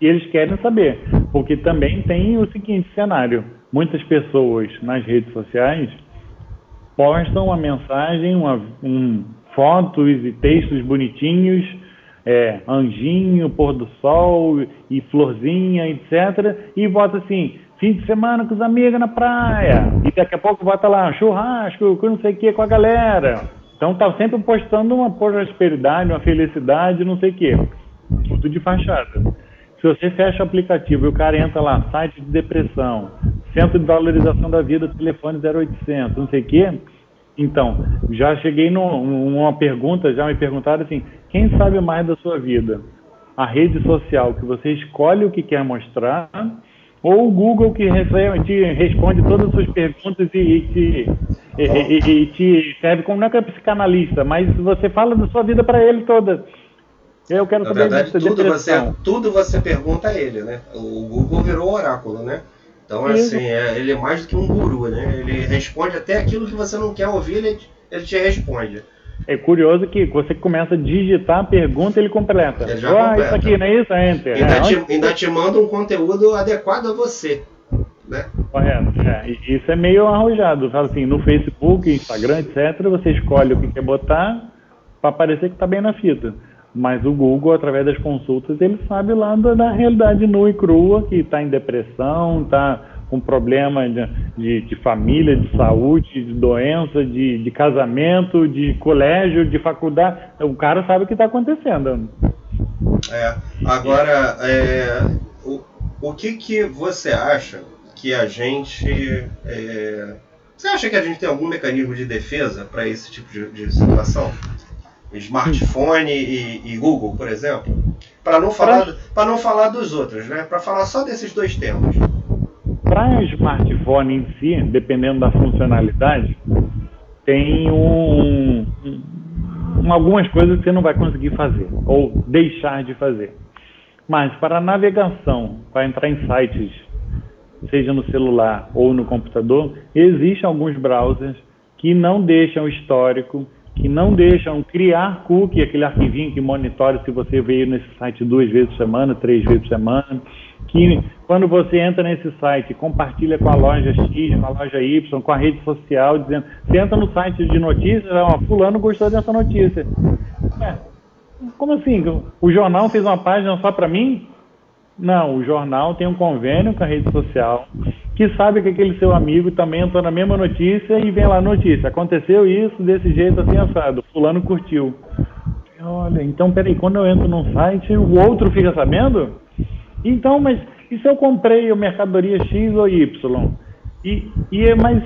E eles querem saber. Porque também tem o seguinte cenário: muitas pessoas nas redes sociais postam uma mensagem, uma, um, fotos e textos bonitinhos é, anjinho, pôr do sol e florzinha, etc. E bota assim: fim de semana com os amigos na praia. E daqui a pouco bota lá, churrasco, com não sei o que, com a galera. Então tá sempre postando uma prosperidade, uma felicidade, não sei o que. Tudo de fachada. Se você fecha o aplicativo e o cara entra lá, site de depressão, centro de valorização da vida, telefone 0800, não sei o quê. Então, já cheguei numa pergunta, já me perguntaram assim, quem sabe mais da sua vida? A rede social que você escolhe o que quer mostrar ou o Google que te responde todas as suas perguntas e, e, te, e, e, te serve como não é que é psicanalista, mas você fala da sua vida para ele toda. Eu quero Na saber verdade, tudo você, tudo você pergunta a ele, né? O Google virou oráculo, né? Então, assim, é, ele é mais do que um guru, né? Ele responde até aquilo que você não quer ouvir, ele, ele te responde. É curioso que você começa a digitar a pergunta ele completa. Ele já ah, completa. isso aqui, não é isso? Enter. Ainda, é, te, onde... ainda te manda um conteúdo adequado a você. Né? Correto. É, isso é meio arrojado. Fala assim, no Facebook, Instagram, etc., você escolhe o que quer botar para parecer que está bem na fita. Mas o Google, através das consultas, ele sabe lá da, da realidade nua e crua, que está em depressão, está com problema de, de, família, de saúde, de doença, de, de casamento, de colégio, de faculdade. O cara sabe o que está acontecendo. É, agora, é, o, o que, que você acha que a gente. É, você acha que a gente tem algum mecanismo de defesa para esse tipo de, de situação? smartphone e, e, Google, por exemplo, para não falar para não falar dos outros, né? Para falar só desses dois temas. Para smartphone em si, dependendo da funcionalidade, tem um, um, algumas coisas que você não vai conseguir fazer ou deixar de fazer. Mas para navegação, para entrar em sites, seja no celular ou no computador, existem alguns browsers que não deixam histórico que não deixam criar cookie, aquele arquivinho que monitora se você veio nesse site duas vezes por semana, três vezes por semana, que quando você entra nesse site, compartilha com a loja X, com a loja Y, com a rede social, dizendo, você entra no site de notícias, ó, fulano gostou dessa notícia. É, como assim? O jornal fez uma página só para mim? Não, o jornal tem um convênio com a rede social que sabe que aquele seu amigo também entrou na mesma notícia e vem lá a notícia. Aconteceu isso desse jeito assim assado. Fulano curtiu. Olha, então peraí, quando eu entro num site, o outro fica sabendo? Então, mas e se eu comprei o mercadoria X ou Y? E, e mas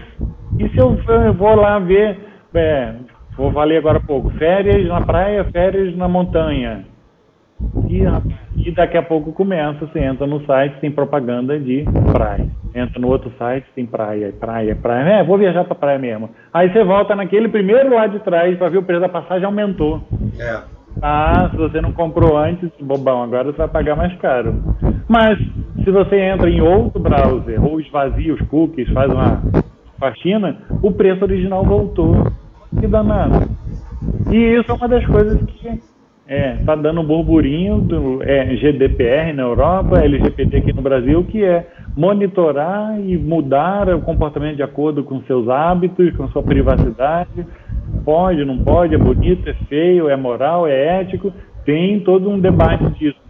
e se eu, eu vou lá ver, é, vou falar agora pouco, férias na praia, férias na montanha. E, e daqui a pouco começa, você entra no site, tem propaganda de praia. Entra no outro site, tem praia, praia, praia. É, vou viajar para praia mesmo. Aí você volta naquele primeiro lá de trás para ver o preço da passagem aumentou. É. Ah, se você não comprou antes, bobão, agora você vai pagar mais caro. Mas se você entra em outro browser ou esvazia os cookies, faz uma faxina, o preço original voltou. Que danado. E isso é uma das coisas que é, tá dando um burburinho do é, GDPR na Europa, LGBT aqui no Brasil, que é monitorar e mudar o comportamento de acordo com seus hábitos, com sua privacidade. Pode, não pode, é bonito, é feio, é moral, é ético. Tem todo um debate disso.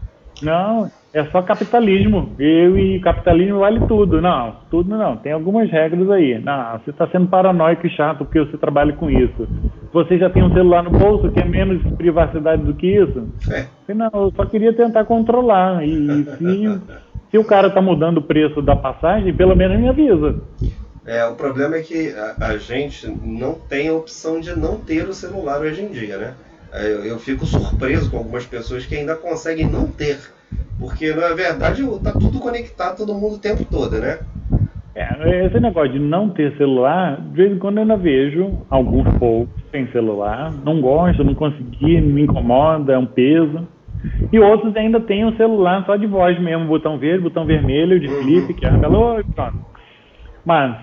Não, é só capitalismo. Eu e capitalismo vale tudo. Não, tudo não. Tem algumas regras aí. Não, você está sendo paranoico e chato porque você trabalha com isso. Você já tem um celular no bolso que é menos privacidade do que isso? É. Não, eu só queria tentar controlar. E se, se o cara está mudando o preço da passagem, pelo menos me avisa. É, o problema é que a, a, gente não tem a opção de não ter o celular hoje em dia, né? É, eu, eu fico surpreso com algumas pessoas que ainda conseguem não ter porque, na verdade, tá tudo conectado todo mundo o tempo todo, né? É, esse negócio de não ter celular, de vez em quando eu ainda vejo alguns poucos sem celular, não gosto, não consegui, me incomoda, é um peso. E outros ainda têm um celular só de voz mesmo, botão verde, botão vermelho, de flip, que é e pronto. Mas,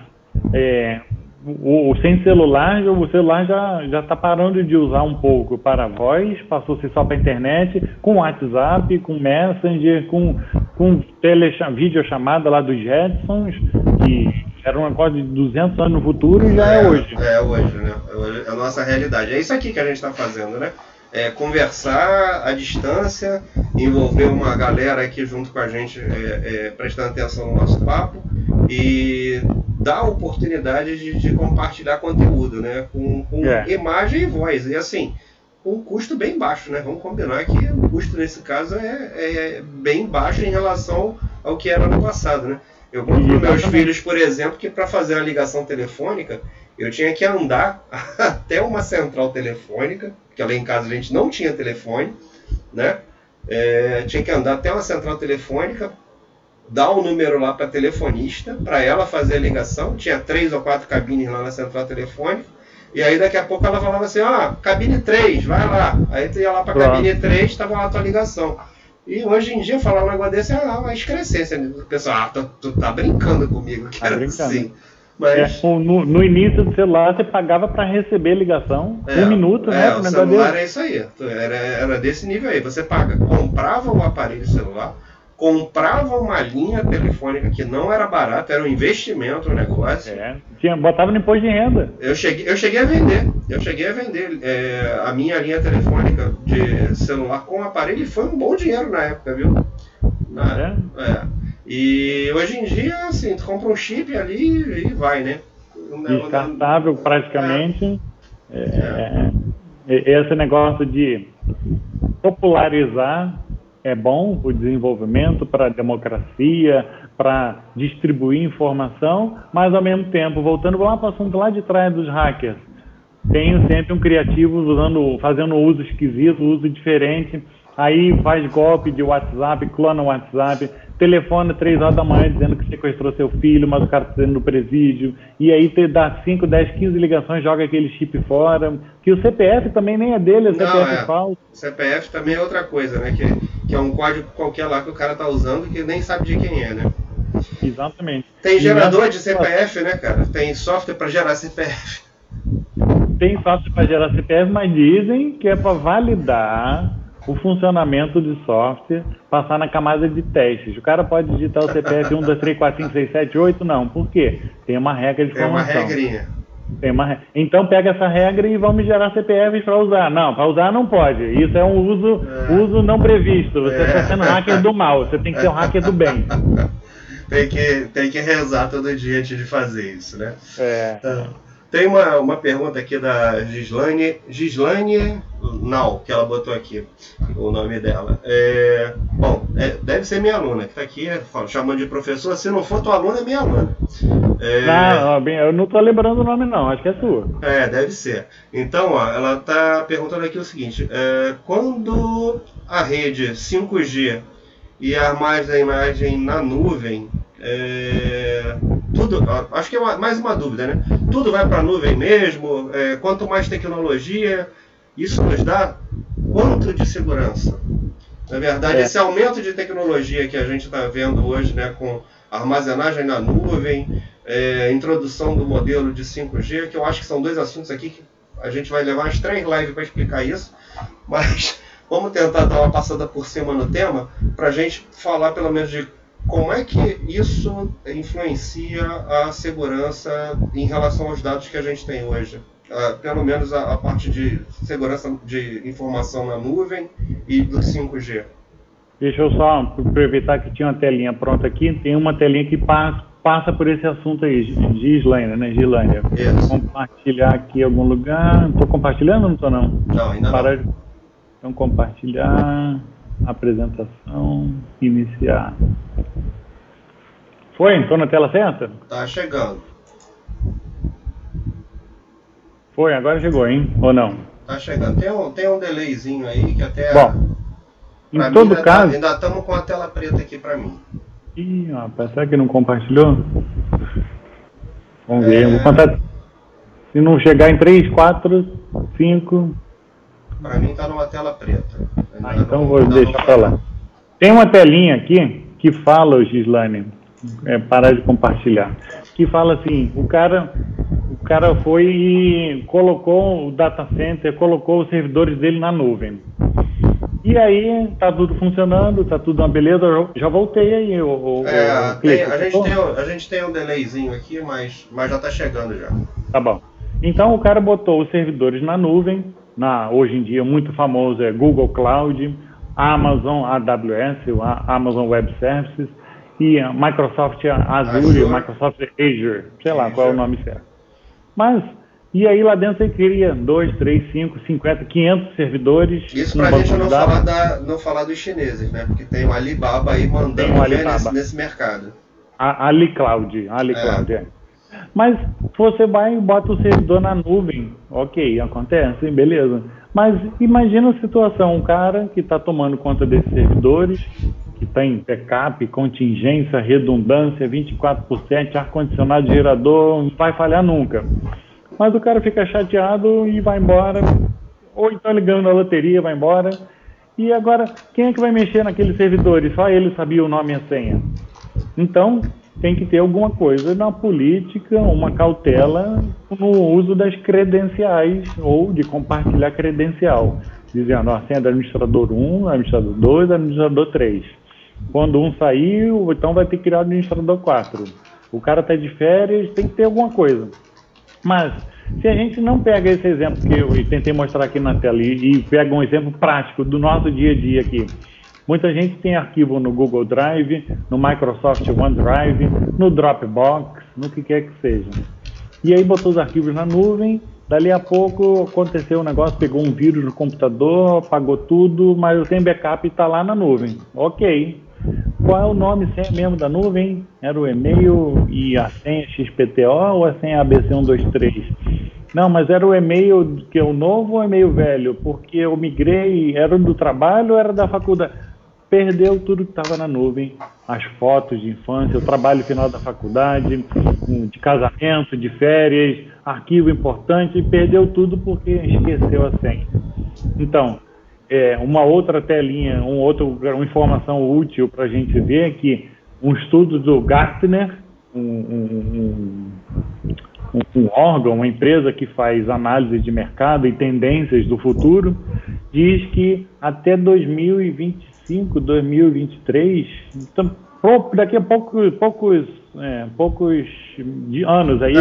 é, o, sem celular, o celular já já está parando de usar um pouco para voz, passou-se só para internet, com WhatsApp, com Messenger, com com videochamada lá dos Jetsons, que era uma coisa de 200 anos no futuro e já é, é hoje. É hoje, né? É a nossa realidade. É isso aqui que a gente está fazendo, né? É conversar à distância, envolver uma galera aqui junto com a gente, é, é, prestando atenção no nosso papo e dá oportunidade de, de compartilhar conteúdo, né? Com, com é. imagem e voz. E assim, um custo bem baixo, né? Vamos combinar que o custo nesse caso é, é bem baixo em relação ao que era no passado, né? Eu conto para meus filhos, por exemplo, que para fazer a ligação telefônica, eu tinha que andar até uma central telefônica, porque lá em casa a gente não tinha telefone, né? É, tinha que andar até uma central telefônica, dar o um número lá para telefonista, para ela fazer a ligação. Tinha três ou quatro cabines lá na central telefônica. E aí daqui a pouco ela falava assim, ah, cabine 3, vai lá. Aí tu ia lá para cabine 3, estava lá a tua ligação. E hoje em dia, falar um negócio desse é uma excrescência. Né? O pessoal, ah, tu, tu tá brincando comigo, que tá era brincando. assim. Mas... É, no, no, início do celular você pagava para receber ligação, é, um minuto, é, né? O celular é isso aí, era, era desse nível aí. Você paga, comprava o aparelho celular, comprava uma linha telefônica que não era barata, era um investimento o negócio. É, tinha, botava no imposto de renda. Eu cheguei, eu cheguei a vender, eu cheguei a vender é, a minha linha telefônica de celular com aparelho e foi um bom dinheiro na época, viu? Na, é. é. E hoje em dia, assim, tu compra um chip ali e vai, né? Descartável praticamente. É. É, esse negócio de popularizar é bom o desenvolvimento para a democracia, para distribuir informação, mas ao mesmo tempo, voltando lá para o assunto lá de trás dos hackers, tenho sempre um criativo usando, fazendo uso esquisito, uso diferente, aí faz golpe de WhatsApp, clona o WhatsApp, telefona três horas da manhã dizendo que sequestrou seu filho, mas o cara está do presídio, e aí te dá 5, 10, 15 ligações, joga aquele chip fora, que o CPF também nem é dele, o CPF Não, é, é falso. O CPF também é outra coisa, né, que, que é um código qualquer lá que o cara tá usando que nem sabe de quem é, né? Exatamente. Tem gerador de CPF, né, cara? Tem software para gerar CPF. Tem software para gerar CPF, mas dizem que é para validar o funcionamento de software passar na camada de testes. O cara pode digitar o CPF 1, 2, 3, 4, 5, 6, 7, 8, não. Por quê? Tem uma regra de formação. Tem uma regrinha. Tem uma... Então pega essa regra e vamos gerar CPFs para usar. Não, para usar não pode. Isso é um uso, é. uso não previsto. Você está é. sendo hacker do mal. Você tem que ser um hacker do bem. tem, que, tem que rezar todo dia antes de fazer isso, né? É. Então, tem uma, uma pergunta aqui da Gislane, Gislane Nau, que ela botou aqui, o nome dela. É, bom, é, deve ser minha aluna, que está aqui chamando de professor. Se não for tua aluna, é minha aluna. É, não, eu não estou lembrando o nome não, acho que é sua. É, deve ser. Então, ó, ela está perguntando aqui o seguinte, é, quando a rede 5G e a imagem na nuvem é, tudo, acho que é mais uma dúvida, né? Tudo vai para a nuvem mesmo. É, quanto mais tecnologia, isso nos dá quanto de segurança? Na verdade, é. esse aumento de tecnologia que a gente está vendo hoje, né, com armazenagem na nuvem, é, introdução do modelo de 5G, que eu acho que são dois assuntos aqui que a gente vai levar as três lives para explicar isso, mas vamos tentar dar uma passada por cima no tema para a gente falar pelo menos de como é que isso influencia a segurança em relação aos dados que a gente tem hoje? Uh, pelo menos a, a, parte de segurança de informação na nuvem e do 5G. Deixa eu só aproveitar que tinha uma telinha pronta aqui. Tem uma telinha que passa, passa por esse assunto aí, Gislândia, né? Gislândia. Isso. Compartilhar aqui em algum lugar. Estou compartilhando ou não estou não? Não, ainda Para... não. Então, compartilhar, apresentação, iniciar. Foi? Estou na tela certa? Tá chegando. Foi, agora chegou, hein? Ou não? Tá chegando. Tem um, tem um delayzinho aí que até. Bom, em todo ainda tá- caso. Tá, ainda estamos com a tela preta aqui para mim. Ih, rapaz, será que não compartilhou? Vamos é... ver. Vou contar. Se não chegar em 3, 4, 5. Para mim tá numa tela preta. ah, então vou deixar para lá. Tem uma telinha aqui que fala, o Gislane, é, parar de compartilhar. Que fala assim, o cara, o cara foi e colocou o data center, colocou os servidores dele na nuvem. E aí tá tudo funcionando, tá tudo uma beleza, já voltei aí. O, é, tem, a, gente tem, a gente tem um delayzinho aqui, mas, mas já tá chegando já. Tá bom. Então o cara botou os servidores na nuvem, na, hoje em dia muito famoso é Google Cloud, Amazon AWS, Amazon Web Services, e a Microsoft Azure, Azure. Microsoft Azure, sei lá Azure. qual é o nome certo. Mas, e aí lá dentro você cria 2, 3, 5, 50, 500 servidores. Isso para a gente não falar, da, não falar dos chineses, né? Porque tem o Alibaba aí mandando um nesse, nesse, mercado. A AliCloud, AliCloud, é. é. Mas você vai e bota o servidor na nuvem, ok, acontece, beleza. Mas imagina a situação, um cara que está tomando conta desses servidores, que tem backup, contingência, redundância, 24 ar-condicionado, gerador, não vai falhar nunca. Mas o cara fica chateado e vai embora, ou então ele ganha na loteria, vai embora. E agora, quem é que vai mexer naqueles servidores? Só ele sabia o nome e a senha. Então, tem que ter alguma coisa na política, uma cautela no uso das credenciais ou de compartilhar credencial, dizendo a senha do administrador 1, administrador 2, administrador 3. Quando um saiu, então vai ter que criar o administrador 4. O cara está de férias, tem que ter alguma coisa. Mas, se a gente não pega esse exemplo que eu tentei mostrar aqui na tela e, e pega um exemplo prático do nosso dia a dia aqui, Muita gente tem arquivo no Google Drive, no Microsoft OneDrive, no Dropbox, no que quer que seja. E aí botou os arquivos na nuvem, dali a pouco aconteceu um negócio, pegou um vírus no computador, apagou tudo, mas eu tenho backup e está lá na nuvem. Ok. Qual é o nome mesmo da nuvem? Era o e-mail e a senha XPTO ou a senha ABC123? Não, mas era o e-mail que é o novo ou o e-mail velho? Porque eu migrei, era do trabalho ou era da faculdade? Perdeu tudo que estava na nuvem, as fotos de infância, o trabalho final da faculdade, de casamento, de férias, arquivo importante, perdeu tudo porque esqueceu a senha. Então, é, uma outra telinha, um outro, uma informação útil para a gente ver é que um estudo do Gartner, um, um, um, um, órgão, uma empresa que faz análise de mercado e tendências do futuro, diz que até 2025 2025, 2023, então, daqui a pouco, poucos, é, poucos anos aí.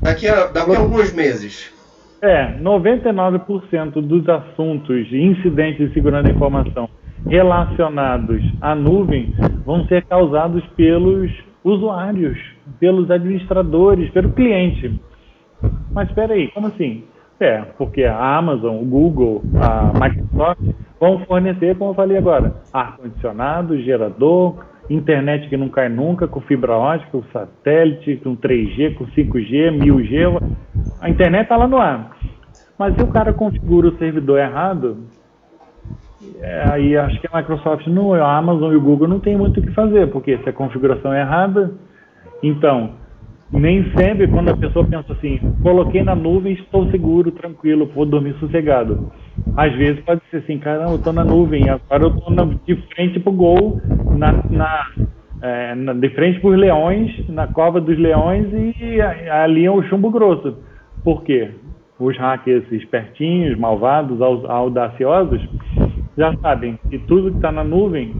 Daqui a, daqui a alguns meses. É, 99% dos assuntos, incidentes de segurança da informação relacionados à nuvem vão ser causados pelos usuários, pelos administradores, pelo cliente. Mas espera aí, como assim? É, porque a Amazon, o Google, a Microsoft vão fornecer, como eu falei agora, ar-condicionado, gerador, internet que não cai nunca, com fibra ótica, com satélite, com 3G, com 5G, 1000G. A internet está lá no ar. Mas se o cara configura o servidor errado, é, aí acho que a Microsoft, não, a Amazon e o Google não tem muito o que fazer, porque se a configuração é errada, então nem sempre quando a pessoa pensa assim, coloquei na nuvem, estou seguro, tranquilo, vou dormir sossegado. Às vezes pode ser assim, caramba, eu estou na nuvem, agora eu estou de frente para o gol, na, na, é, na, de frente para os leões, na cova dos leões e ali é o chumbo grosso. Por quê? Os hackers espertinhos, malvados, audaciosos, já sabem que tudo que está na nuvem,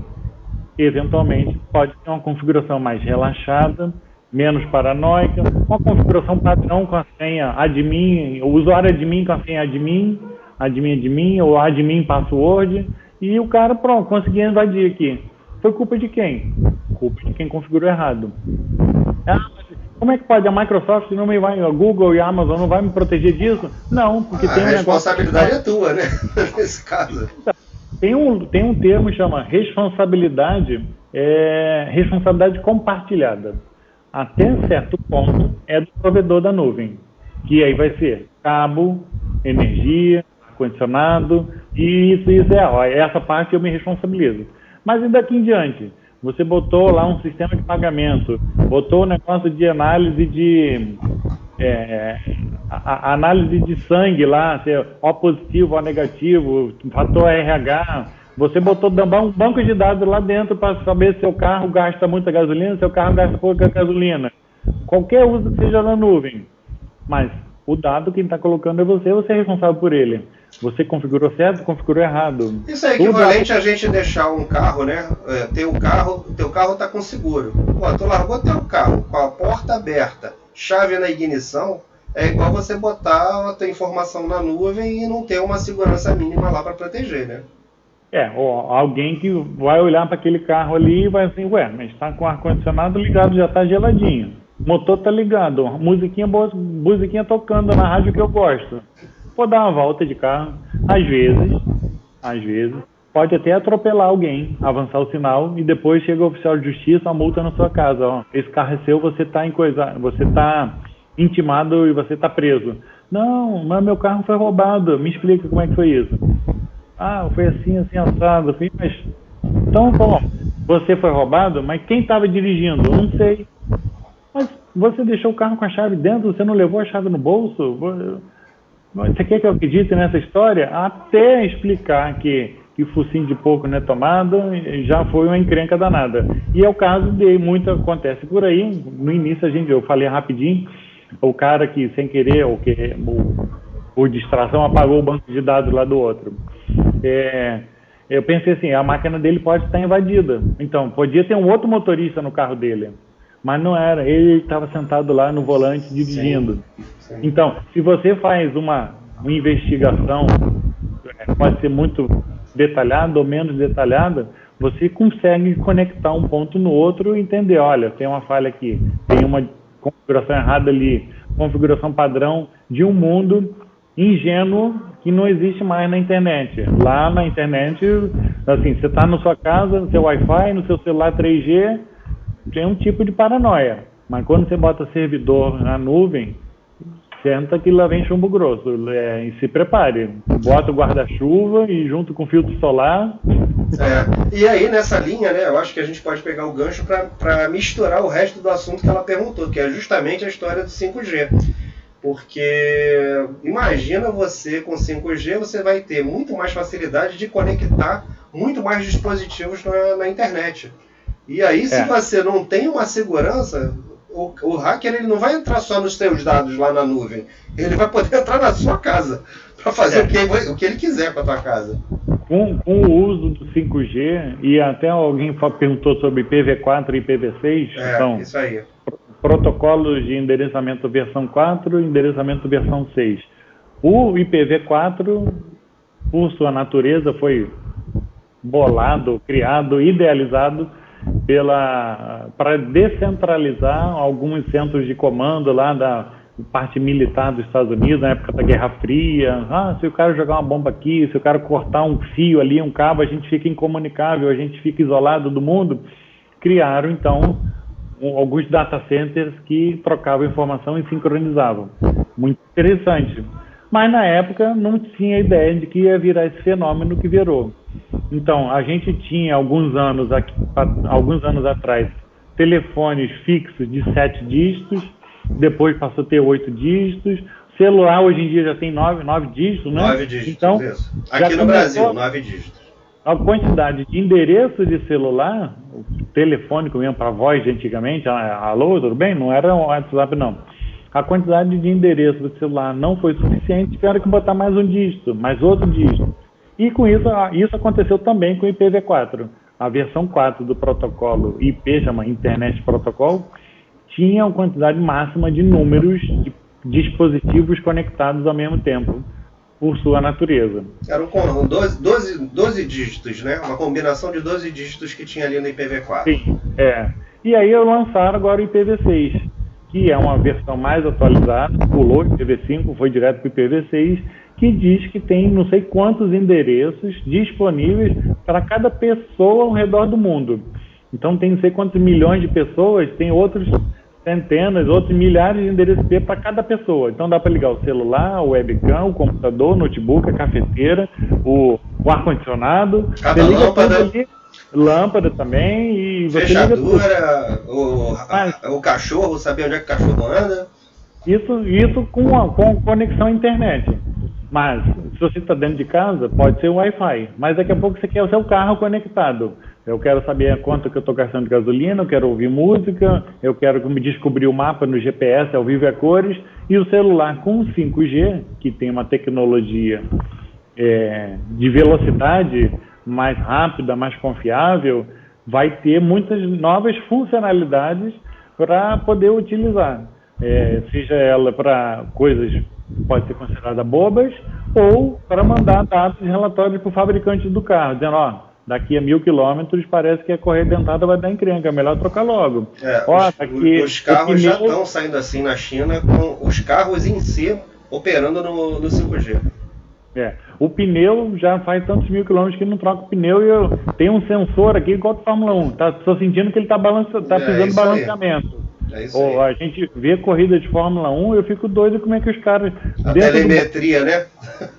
eventualmente, pode ter uma configuração mais relaxada, menos paranoica, uma configuração padrão com a senha admin, o usuário admin com a senha admin, admin admin ou admin password, e o cara, pronto, conseguiu invadir aqui. Foi culpa de quem? Culpa de quem configurou errado. Ah, como é que pode? A Microsoft não me vai, a Google e a Amazon não vai me proteger disso? Não, porque a tem um responsabilidade negócio... é tua, né? Nesse caso. Tem um, tem um termo que chama responsabilidade, é, responsabilidade compartilhada até certo ponto, é do provedor da nuvem, que aí vai ser cabo, energia, ar-condicionado, e isso, isso é, ó, essa parte eu me responsabilizo. Mas e daqui em diante? Você botou lá um sistema de pagamento, botou um negócio de análise de é, a, a análise de sangue lá, se é O positivo, O negativo, fator RH, você botou um banco de dados lá dentro para saber se seu carro gasta muita gasolina, seu carro gasta pouca gasolina. Qualquer uso que seja na nuvem. Mas o dado quem está colocando é você, você é responsável por ele. Você configurou certo, configurou errado. Isso é equivalente dado... a gente deixar um carro, né? É, ter o carro, teu carro está com seguro. Pô, tu largou teu carro com a porta aberta, chave na ignição, é igual você botar a tua informação na nuvem e não ter uma segurança mínima lá para proteger, né? É, alguém que vai olhar para aquele carro ali e vai assim, ué, mas está com o ar-condicionado ligado, já está geladinho. Motor tá ligado, musiquinha boa, musiquinha tocando na rádio que eu gosto. Vou dar uma volta de carro, às vezes, às vezes, pode até atropelar alguém, avançar o sinal e depois chega o oficial de justiça, a multa na sua casa. Ó, esse carro é seu, você em coisa, você está intimado e você está preso. Não, mas meu carro foi roubado. Me explica como é que foi isso. Ah, foi assim, assim, assado. Falei, mas então, bom, você foi roubado, mas quem estava dirigindo? Não sei. Mas você deixou o carro com a chave dentro, você não levou a chave no bolso? Você quer que eu acredite nessa história? Até explicar que que focinho de pouco não é tomado, já foi uma encrenca danada. E é o caso de muito acontece por aí. No início a gente, eu falei rapidinho, o cara que sem querer ou que ou, por distração apagou o banco de dados lá do outro. É, eu pensei assim, a máquina dele pode estar invadida. Então, podia ter um outro motorista no carro dele. Mas não era, ele estava sentado lá no volante dirigindo. Sim, sim. Então, se você faz uma, uma investigação, é, pode ser muito detalhada ou menos detalhada, você consegue conectar um ponto no outro e entender, olha, tem uma falha aqui, tem uma configuração errada ali, configuração padrão de um mundo ingênuo que não existe mais na internet. Lá na internet, assim, você está na sua casa, no seu Wi-Fi, no seu celular 3G, tem um tipo de paranoia. Mas quando você bota servidor na nuvem, senta que lá vem chumbo grosso. É, e se prepare. Bota o guarda-chuva e junto com o filtro solar. É. E aí, nessa linha, né, eu acho que a gente pode pegar o gancho para misturar o resto do assunto que ela perguntou, que é justamente a história do 5G. Porque imagina você com 5G, você vai ter muito mais facilidade de conectar muito mais dispositivos na, na internet. E aí, se é. você não tem uma segurança, o, o hacker ele não vai entrar só nos seus dados lá na nuvem. Ele vai poder entrar na sua casa para fazer é. o, que, o que ele quiser com a tua casa. Com, com, o uso do 5G, e até alguém perguntou sobre IPv4 e IPv6, é, então, isso aí. Protocolos de endereçamento versão 4 e endereçamento versão 6. O IPv4, por sua natureza, foi bolado, criado, idealizado para descentralizar alguns centros de comando lá da parte militar dos Estados Unidos na época da Guerra Fria. Ah, se o cara jogar uma bomba aqui, se o cara cortar um fio ali, um cabo, a gente fica incomunicável, a gente fica isolado do mundo. Criaram então alguns data centers que trocavam informação e sincronizavam. Muito interessante. Mas na época não tinha ideia de que ia virar esse fenômeno que virou. Então, a gente tinha alguns anos, aqui, alguns anos atrás telefones fixos de sete dígitos, depois passou a ter oito dígitos. Celular hoje em dia já tem nove, nove dígitos, né? Nove dígitos, então, isso. Aqui no Brasil, nove dígitos. A quantidade de endereço de celular, telefônico mesmo para voz de antigamente, ah, alô, tudo bem? Não era um WhatsApp, não. A quantidade de endereço do celular não foi suficiente, tiveram que botar mais um dígito, mais outro dígito. E com isso, isso aconteceu também com o IPv4. A versão 4 do protocolo IP, chama Internet Protocol, tinha uma quantidade máxima de números de dispositivos conectados ao mesmo tempo, por sua natureza. Eram 12, 12, 12 dígitos, né? Uma combinação de 12 dígitos que tinha ali no IPv4. Sim, é. E aí eu lançaram agora o IPv6, que é uma versão mais atualizada, pulou o IPv5, foi direto para o IPv6, que diz que tem não sei quantos endereços disponíveis para cada pessoa ao redor do mundo. Então tem não sei quantos milhões de pessoas, tem outros centenas, outros milhares de endereços IP para cada pessoa. Então dá para ligar o celular, o webcam, o computador, o notebook, a cafeteira, o, o ar-condicionado. Cada lâmpada. Ali, lâmpada também e você Fechadura, o, o cachorro, saber onde é que o cachorro anda. Isso, isso com, a, com conexão à internet. Mas, se você está dentro de casa, pode ser o Wi-Fi. Mas daqui a pouco você quer o seu carro conectado. Eu quero saber quanto que eu estou gastando de gasolina, eu quero ouvir música, eu quero me descobrir o mapa no GPS ao vivo e a cores. E o celular com 5G, que tem uma tecnologia é, de velocidade mais rápida, mais confiável, vai ter muitas novas funcionalidades para poder utilizar. É, seja ela para coisas pode ser considerada bobas, ou para mandar dados e relatórios para o fabricante do carro, dizendo, ó, daqui a mil quilômetros parece que a correia dentada vai dar encrenca, é melhor trocar logo. É, ó, os, daqui, os carros já estão saindo assim na China com os carros em si operando no, no 5G. É. O pneu já faz tantos mil quilômetros que não troca o pneu e eu tenho um sensor aqui igual do Fórmula 1. Tá, tô sentindo que ele tá, balança, tá é, precisando balanceamento. É isso Ou, a gente vê corrida de Fórmula 1, eu fico doido como é que os caras. A telemetria, do... né?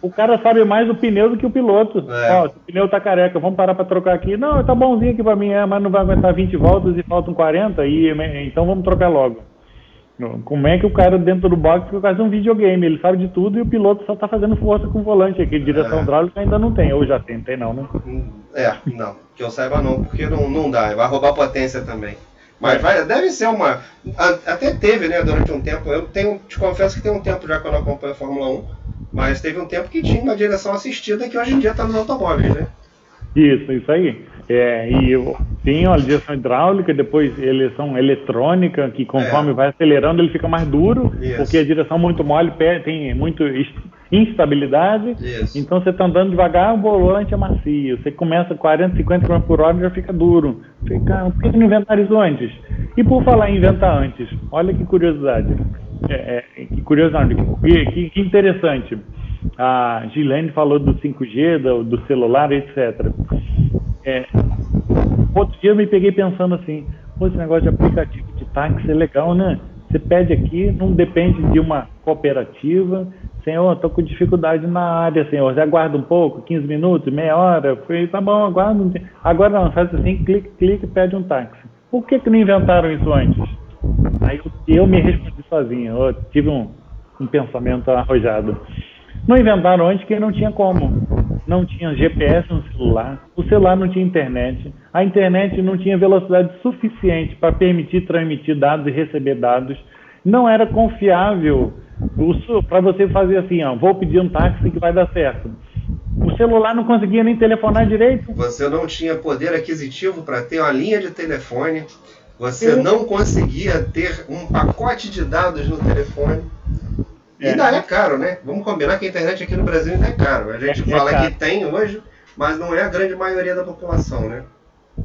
O cara sabe mais o pneu do que o piloto. É. O pneu tá careca, vamos parar para trocar aqui. Não, tá bonzinho aqui para mim, é, mas não vai aguentar 20 voltas e faltam 40, e, então vamos trocar logo. Como é que o cara dentro do box fica quase um videogame? Ele sabe de tudo e o piloto só tá fazendo força com o volante aqui. Direção é. hidráulica ainda não tem, ou já tem, tem não, né? É, não. Que eu saiba não, porque não, não dá. Vai roubar potência também. Mas vai, deve ser uma. Até teve, né, durante um tempo. Eu tenho, te confesso que tem um tempo já que eu não acompanho a Fórmula 1, mas teve um tempo que tinha uma direção assistida que hoje em dia está nos automóveis, né? Isso, isso aí. É, e tem a direção hidráulica, depois eleição eletrônica, que conforme é. vai acelerando ele fica mais duro, Isso. porque a direção muito mole tem muito instabilidade. Isso. Então você está andando devagar, o volante é macio. Você começa 40, 50 km por hora e já fica duro. Fica, por que não inventaram isso antes? E por falar em inventar antes, olha que curiosidade. É, é, que curiosidade, que, que interessante. A Gilene falou do 5G, do, do celular, etc. É, outro dia eu me peguei pensando assim, pô, esse negócio de aplicativo de táxi é legal, né? Você pede aqui, não depende de uma cooperativa. Senhor, estou com dificuldade na área, senhor. Você aguarda um pouco, 15 minutos, meia hora. Falei, tá bom, aguarda. Agora não, faz assim, clique, clique pede um táxi. Por que, que não inventaram isso antes? Aí eu, me respondi sozinho. Eu tive um, um pensamento arrojado. Não inventaram antes porque não tinha como. Não tinha GPS no celular, o celular não tinha internet, a internet não tinha velocidade suficiente para permitir transmitir dados e receber dados. Não era confiável para você fazer assim, ó, vou pedir um táxi que vai dar certo. O celular não conseguia nem telefonar direito. Você não tinha poder aquisitivo para ter uma linha de telefone. Você não conseguia ter um pacote de dados no telefone. E ainda é caro, né? Vamos combinar que a internet aqui no Brasil ainda é caro. A gente é, é fala é que tem hoje, mas não é a grande maioria da população, né?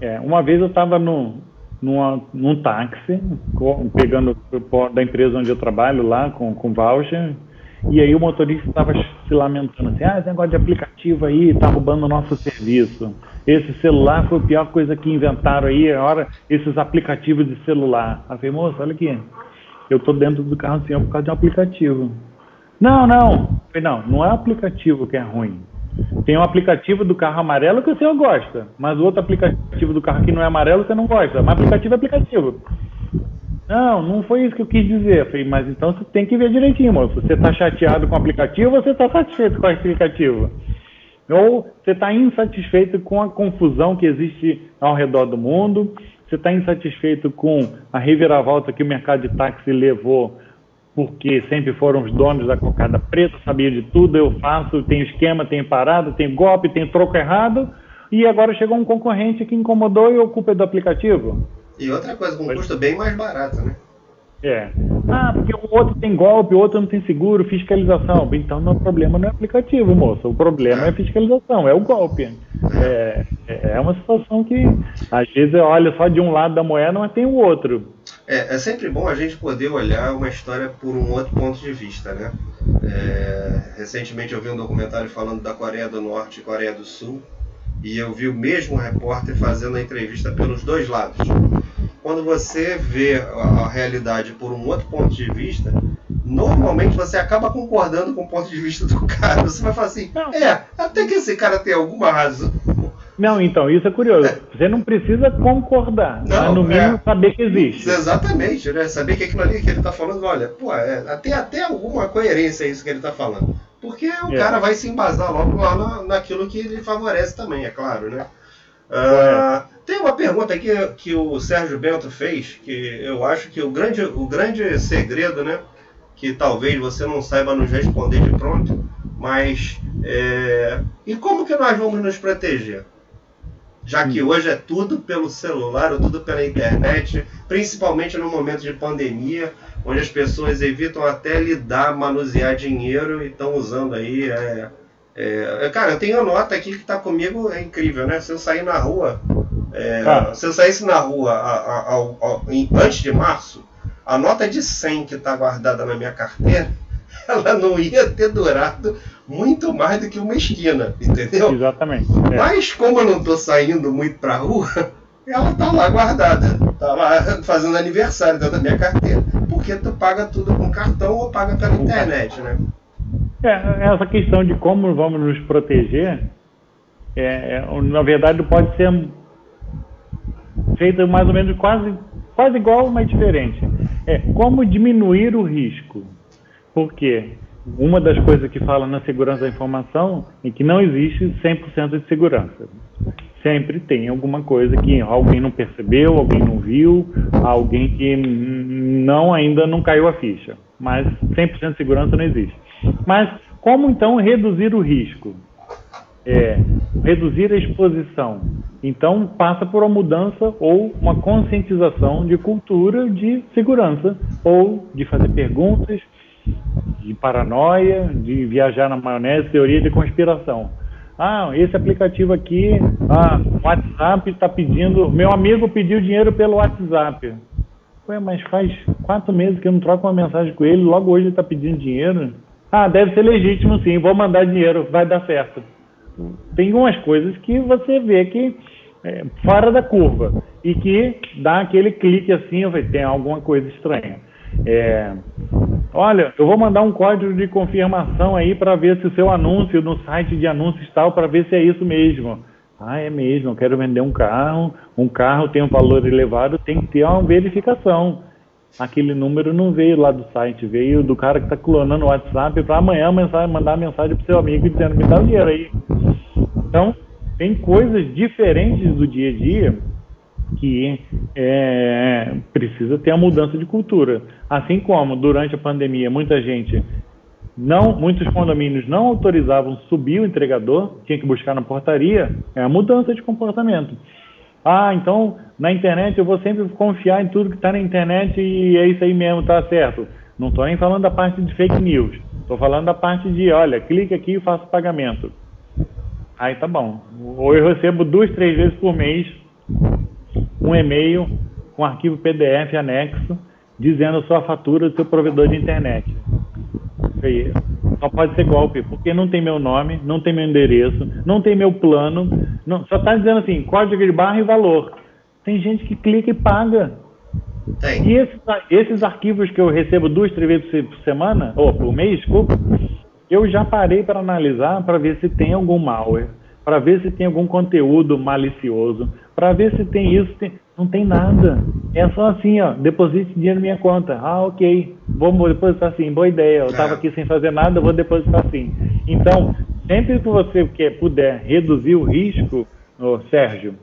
É, uma vez eu estava no, numa, num táxi, pegando da empresa onde eu trabalho lá, com, com voucher, e aí o motorista estava se lamentando assim, ah, esse negócio de aplicativo aí está roubando o nosso serviço. Esse celular foi a pior coisa que inventaram aí, agora esses aplicativos de celular. Eu falei, moço, olha aqui, eu estou dentro do carro assim por causa de um aplicativo. Não, não. Não, não é aplicativo que é ruim. Tem um aplicativo do carro amarelo que o senhor gosta, mas o outro aplicativo do carro que não é amarelo você não gosta. Mas aplicativo é aplicativo. Não, não foi isso que eu quis dizer. Falei, mas então você tem que ver direitinho, moço. Você está chateado com o aplicativo ou você está satisfeito com o aplicativo? Ou você está insatisfeito com a confusão que existe ao redor do mundo? Você está insatisfeito com a reviravolta que o mercado de táxi levou porque sempre foram os donos da cocada preta, sabia de tudo, eu faço, tenho esquema, tenho parada, tenho golpe, tenho troco errado, e agora chegou um concorrente que incomodou e ocupa do aplicativo. E outra coisa, com um custo bem mais barato, né? É. Ah, porque o outro tem golpe, o outro não tem seguro, fiscalização. Então, o problema não é aplicativo, moço. O problema é, é fiscalização, é o golpe. É, é, é uma situação que, às vezes, olha só de um lado da moeda, mas tem o outro. É, é sempre bom a gente poder olhar uma história por um outro ponto de vista, né? É, recentemente eu vi um documentário falando da Coreia do Norte e Coreia do Sul e eu vi o mesmo repórter fazendo a entrevista pelos dois lados quando você vê a, a, realidade por um outro ponto de vista, normalmente você acaba concordando com o ponto de vista do cara. Você vai falar assim, é, até que esse cara tem alguma razão. Não, então, isso é curioso. É. Você não precisa concordar, não, mas no mínimo é, saber que existe. Exatamente, né? Saber que aquilo ali que ele está falando, olha, pô, é, tem até alguma coerência isso que ele está falando. Porque o é. cara vai se embasar logo lá na, naquilo que lhe favorece também, é claro, né? Uh, tem uma pergunta aqui que o Sérgio Bento fez, que eu acho que o grande, o grande segredo, né? Que talvez você não saiba nos responder de pronto, mas é, e como que nós vamos nos proteger? Já que hoje é tudo pelo celular, ou tudo pela internet, principalmente no momento de pandemia, onde as pessoas evitam até lidar, manusear dinheiro e estão usando aí. É, é, cara, eu tenho a nota aqui que está comigo, é incrível, né? Se eu sair na rua, é, ah. se eu saísse na rua a, a, a, antes de março, a nota de 100 que está guardada na minha carteira, ela não ia ter durado muito mais do que uma esquina, entendeu? Exatamente. É. Mas como eu não estou saindo muito para a rua, ela tá lá guardada, tá lá fazendo aniversário dentro da minha carteira, porque tu paga tudo com cartão ou paga pela internet, né? É, essa questão de como vamos nos proteger, é, é na verdade pode ser feita mais ou menos quase, quase igual, mas diferente. É como diminuir o risco. Por quê? Uma das coisas que fala na segurança da informação é que não existe 100% de segurança sempre tem alguma coisa que alguém não percebeu, alguém não viu, alguém que não ainda não caiu a ficha. Mas 100% de segurança não existe. Mas como então reduzir o risco? É, reduzir a exposição. Então passa por uma mudança ou uma conscientização de cultura de segurança ou de fazer perguntas, de paranoia, de viajar na maionese, teoria de conspiração. Ah, esse aplicativo aqui, ah, WhatsApp está pedindo. Meu amigo pediu dinheiro pelo WhatsApp. Ué, mas faz quatro meses que eu não troco uma mensagem com ele, logo hoje ele está pedindo dinheiro. Ah, deve ser legítimo sim, vou mandar dinheiro, vai dar certo. Tem umas coisas que você vê que é, fora da curva e que dá aquele clique assim, tem alguma coisa estranha. É, olha, eu vou mandar um código de confirmação aí para ver se o seu anúncio no site de anúncios tal, para ver se é isso mesmo. Ah, é mesmo, eu quero vender um carro, um carro tem um valor elevado, tem que ter uma verificação. Aquele número não veio lá do site, veio do cara que está clonando o WhatsApp para amanhã mandar mensagem para seu amigo dizendo me dá dinheiro aí. Então, tem coisas diferentes do dia a dia que é, precisa ter a mudança de cultura. Assim como durante a pandemia muita gente não, muitos condomínios não autorizavam subir o entregador, tinha que buscar na portaria, é a mudança de comportamento. Ah, então na internet eu vou sempre confiar em tudo que está na internet e é isso aí mesmo, tá certo. Não estou nem falando da parte de fake news, estou falando da parte de, olha, clique aqui e faça pagamento. Aí tá bom. Ou eu recebo duas, três vezes por mês um e-mail com arquivo PDF anexo dizendo sua fatura do seu provedor de internet. Só pode ser golpe, porque não tem meu nome, não tem meu endereço, não tem meu plano, não, só está dizendo assim, código de barra e valor. Tem gente que clica e paga. Tem. E esses, esses arquivos que eu recebo duas, três vezes por semana, ou por mês, desculpa, eu já parei para analisar para ver se tem algum malware, para ver se tem algum conteúdo malicioso, para ver se tem isso. Tem... Não tem nada. É só assim, ó, deposite dinheiro na minha conta. Ah, ok. Vou depositar assim, boa ideia. Eu estava aqui sem fazer nada, vou depositar assim. Então, sempre que você quer, puder reduzir o risco, oh, Sérgio,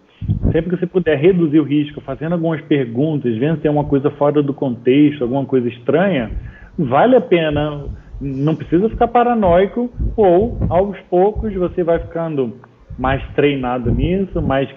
sempre que você puder reduzir o risco, fazendo algumas perguntas, vendo se tem uma coisa fora do contexto, alguma coisa estranha, vale a pena. Não precisa ficar paranoico, ou aos poucos você vai ficando mais treinado nisso, mais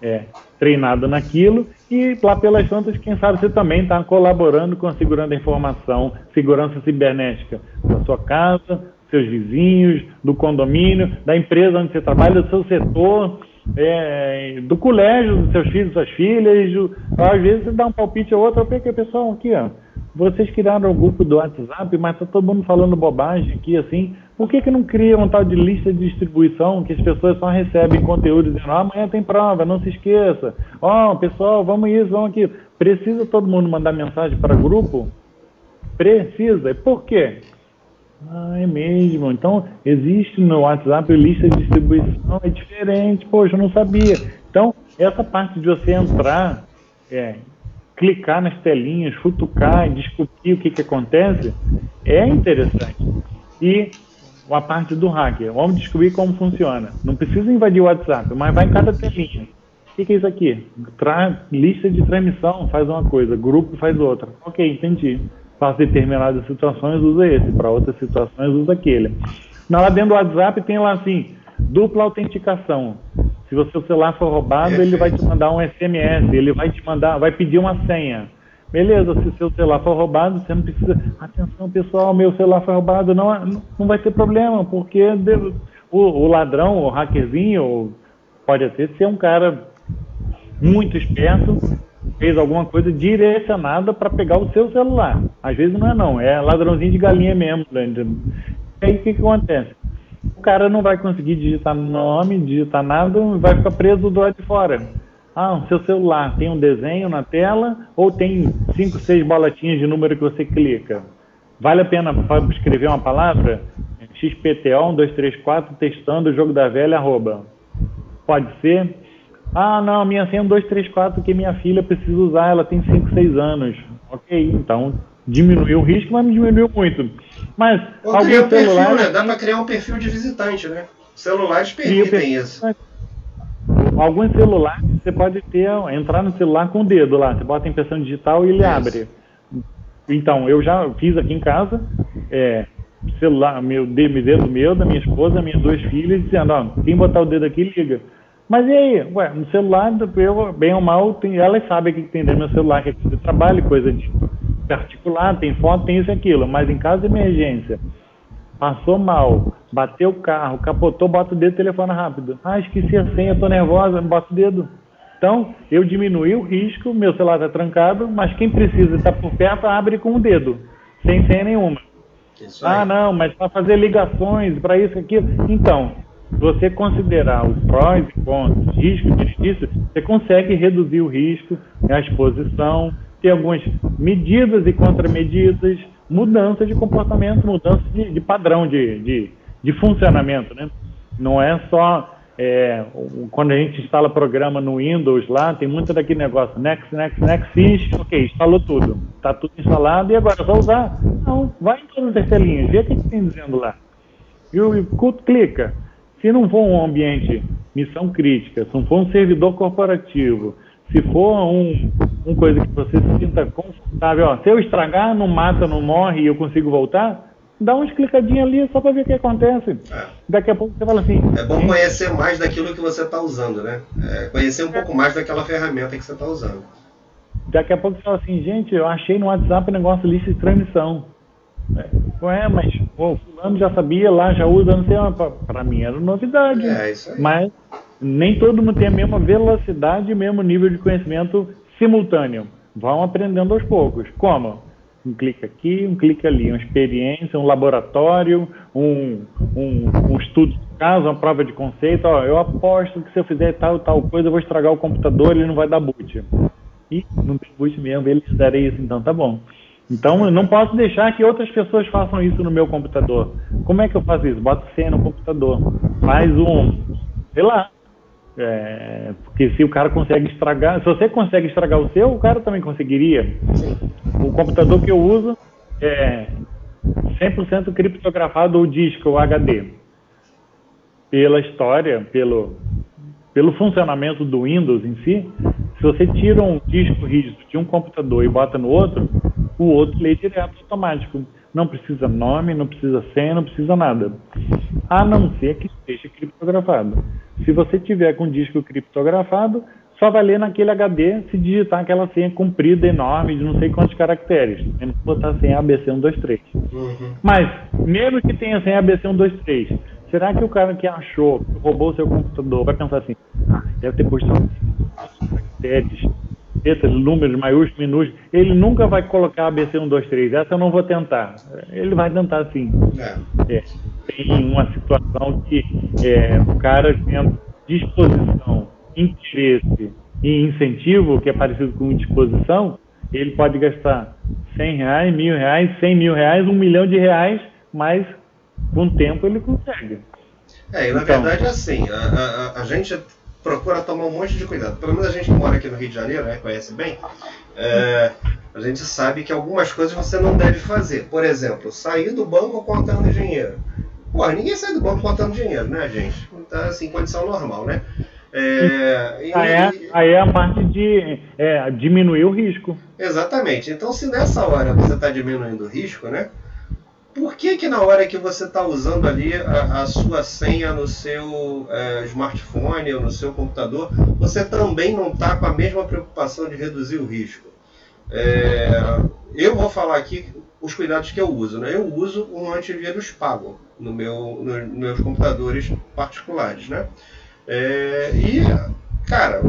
é, treinado naquilo e lá pelas tantas, quem sabe você também está colaborando com a segurança da informação, segurança cibernética da sua casa, seus vizinhos, do condomínio, da empresa onde você trabalha, do seu setor, é, do colégio, dos seus filhos, suas filhas. Do, às vezes você dá um palpite ou outro, porque pessoal aqui, ó, vocês criaram um grupo do WhatsApp, mas está todo mundo falando bobagem aqui, assim. Por que, que não cria um tal de lista de distribuição que as pessoas só recebem conteúdo dizendo, ah, amanhã tem prova, não se esqueça. Ó, oh, pessoal, vamos isso, vamos aquilo. Precisa todo mundo mandar mensagem para grupo? Precisa. Por quê? Ah, é mesmo. Então, existe no WhatsApp lista de distribuição, é diferente. Poxa, eu não sabia. Então, essa parte de você entrar, é, clicar nas telinhas, futucar, descobrir o que, que acontece, é interessante. E a parte do hacker, vamos descobrir como funciona. Não precisa invadir o WhatsApp, mas vai em cada telinha. O que, que é isso aqui? Tra lista de transmissão faz uma coisa, grupo faz outra. Ok, entendi. Para determinadas situações usa esse, para outras situações usa aquele. Lá dentro do WhatsApp tem lá assim, dupla autenticação. Se o seu celular for roubado, ele vai te mandar um SMS, ele vai te mandar, vai pedir uma senha. Beleza, se o seu celular for roubado, você não precisa. Atenção, pessoal, meu celular foi roubado. Não, não vai ter problema, porque o, o ladrão, o hackerzinho, pode até ser um cara muito esperto, fez alguma coisa direcionada para pegar o seu celular. Às vezes não é não, é ladrãozinho de galinha mesmo. Né? E aí o que, que acontece? O cara não vai conseguir digitar nome, digitar nada, vai ficar preso do lado de fora. Ah, o seu celular tem um desenho na tela ou tem cinco, seis bolotinhas de número que você clica? Vale a pena escrever uma palavra? XPTO 1234 testando o jogo da velha arroba. Pode ser? Ah, não, minha senha é 1234 que minha filha precisa usar, ela tem 5, 6 anos. Ok, então diminuiu o risco, mas não diminuiu muito. Mas Ou alguns um celulares... Perfil, né? Dá para criar um perfil de visitante, né? Celulares permitem isso. Alguns celulares você pode ter, entrar no celular com o dedo lá, você bota a impressão digital e ele Isso. abre. Então, eu já fiz aqui em casa, é, celular, meu dedo meu, da minha esposa, minhas duas filhas, dizendo, ó, quem botar o dedo aqui, liga. Mas e aí? Ué, no celular, eu, bem ou mal, tem, elas sabem o que tem dentro do meu celular, que é de trabalho, coisa de particular, tem foto, tem isso e aquilo. Mas em caso de emergência, passou mal, bateu o carro, capotou, bota o dedo e telefona rápido. Ah, esqueci a senha, tô nervosa, bota o dedo. Então, eu diminui o risco, meu celular está trancado, mas quem precisa estar por perto, abre com o dedo, sem senha nenhuma. Ah, não, mas para fazer ligações, para isso, aquilo. Então, você considerar os prós e contras, risco benefício, você consegue reduzir o risco, a exposição, ter algumas medidas e contramedidas, mudança de comportamento, mudança de, de padrão de, de, de, funcionamento, né? Não é só é, quando a gente instala programa no Windows lá, tem muito daquele negócio, next, next, next, finish, ok, instalou tudo, está tudo instalado e agora é só usar. Não, vai em todas as telinhas, vê o que, tem dizendo lá. E o culto clica. Se não for um ambiente missão crítica, se não for um servidor corporativo, se for um, uma coisa que você se sinta confortável, ó, se eu estragar, não mata, não morre e eu consigo voltar, dá uns clicadinhos ali só para ver o que acontece. É. Daqui a pouco você fala assim. É bom conhecer mais daquilo que você está usando, né? É conhecer um é. pouco mais daquela ferramenta que você está usando. Daqui a pouco você fala assim, gente, eu achei no WhatsApp um negócio lista de transmissão. É, ué, mas o fulano já sabia lá, já usa, não sei, para mim era novidade. É, isso aí. Mas nem todo mundo tem a mesma velocidade e mesmo nível de conhecimento simultâneo. Vão aprendendo aos poucos. Como? Um clique aqui, um clique ali, uma experiência, um laboratório, um, um, um estudo de caso, uma prova de conceito. Ó, eu aposto que se eu fizer tal tal coisa, eu vou estragar o computador, ele não vai dar boot. E não tem boot mesmo, eles fizeram isso, então tá bom. Então eu não posso deixar que outras pessoas façam isso no meu computador. Como é que eu faço isso? Bota senha no computador. Faz um, sei lá, é, porque se o cara consegue estragar, se você consegue estragar o seu, o cara também conseguiria. O computador que eu uso é 100% criptografado ou disco ou HD. Pela história, pelo, pelo funcionamento do Windows em si, se você tira um disco rígido de um computador e bota no outro, o outro lê direto automático. Não precisa nome, não precisa senha, não precisa nada. A não ser que esteja criptografado. Se você tiver com disco criptografado, só vai ler naquele HD se digitar aquela senha comprida, enorme, de não sei quantos caracteres. Tendo que botar a senha ABC123. Uhum. Mas, mesmo que tenha a senha ABC123, será que o cara que achou, que roubou o seu computador, vai pensar assim, ah, deve ter posto caracteres, letras, números, maiúsculos, minúsculos, ele nunca vai colocar ABC123. Essa eu não vou tentar. Ele vai tentar sim. É. É, tem uma situação que é, o cara tendo disposição, interesse e incentivo, que é parecido com disposição, ele pode gastar 100 reais, mil reais, 100 mil reais, um milhão de reais, mas com o tempo ele consegue. É, e na então, verdade é assim, a, a, a gente procura tomar um monte de cuidado. Pelo menos a gente que mora aqui no Rio de Janeiro, né, conhece bem, é, a gente sabe que algumas coisas você não deve fazer. Por exemplo, sair do banco contando dinheiro. Pô, ninguém sai do banco contando dinheiro, né, gente? Tá assim, condição normal, né? É, e, aí, é, aí é a parte de é, diminuir o risco. Exatamente. Então, se nessa hora você está diminuindo o risco, né? Por que que na hora que você está usando ali a, a, sua senha no seu é, smartphone ou no seu computador, você também não está com a mesma preocupação de reduzir o risco? É, eu vou falar aqui os cuidados que eu uso. Né? Eu uso um antivírus pago no meu, no, nos meus computadores particulares. Né? É, e, cara,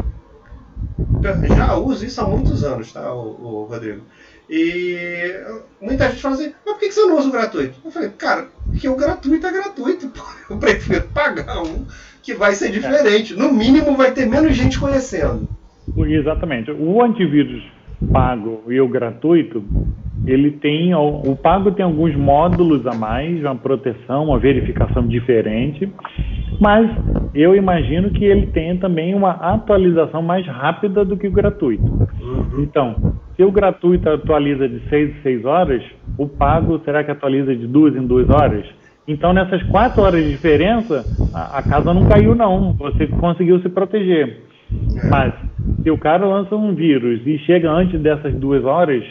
já uso isso há muitos anos, tá, o, o Rodrigo? E muita gente fala assim, mas por que você não usa o gratuito? Eu falei, cara, porque o gratuito é gratuito. Eu prefiro pagar um que vai ser diferente. No mínimo vai ter menos gente conhecendo. Exatamente. O antivírus pago e o gratuito, ele tem o pago tem alguns módulos a mais, uma proteção, uma verificação diferente, mas eu imagino que ele tenha também uma atualização mais rápida do que o gratuito. Uhum. Então, se o gratuito atualiza de 6 em 6 horas, o pago será que atualiza de 2 em 2 horas? Então, nessas 4 horas de diferença, a, a casa não caiu não, você conseguiu se proteger. Mas se o cara lança um vírus e chega antes dessas duas horas,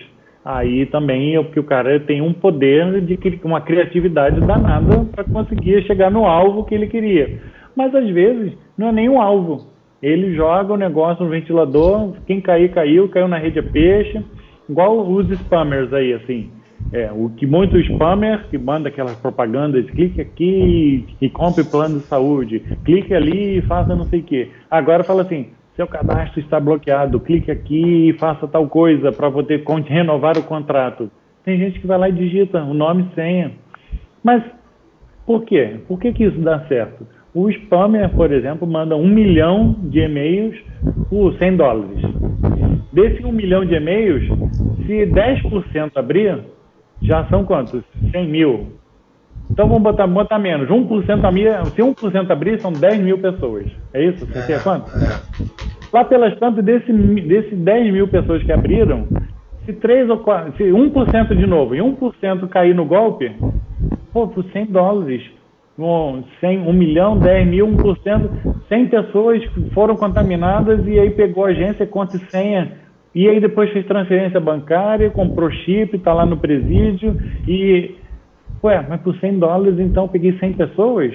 aí também é porque o cara tem um poder de uma criatividade danada para conseguir chegar no alvo que ele queria. Mas às vezes não é nem um alvo. Ele joga o negócio no ventilador, quem cair, caiu, caiu na rede é peixe, igual os spammers aí, assim. É, o que muito spammer que manda aquelas propagandas, clique aqui e compre plano de saúde, clique ali e faça não sei o quê. Agora fala assim, seu cadastro está bloqueado, clique aqui e faça tal coisa para poder renovar o contrato. Tem gente que vai lá e digita o nome e senha. Mas por quê? Por que, que isso dá certo? O spammer, por exemplo, manda um milhão de e-mails por 100 dólares. Desse um milhão de e-mails, se 10% abrir, já são quantos? 100 mil. Então vamos botar, botar menos. 1% a minha, se 1% abrir, são 10 mil pessoas. É isso? Você é, quanto? É. Lá pelas tantas, desse, desse 10 mil pessoas que abriram, se 3 ou 4, se 1% de novo e 1% cair no golpe, pô, por 100 dólares, 100, 1 milhão, 10 mil, 1%, 100 pessoas foram contaminadas e aí pegou a agência, conta e senha e aí depois fez transferência bancária, comprou chip, está lá no presídio e, ué, mas por 100 dólares então peguei 100 pessoas?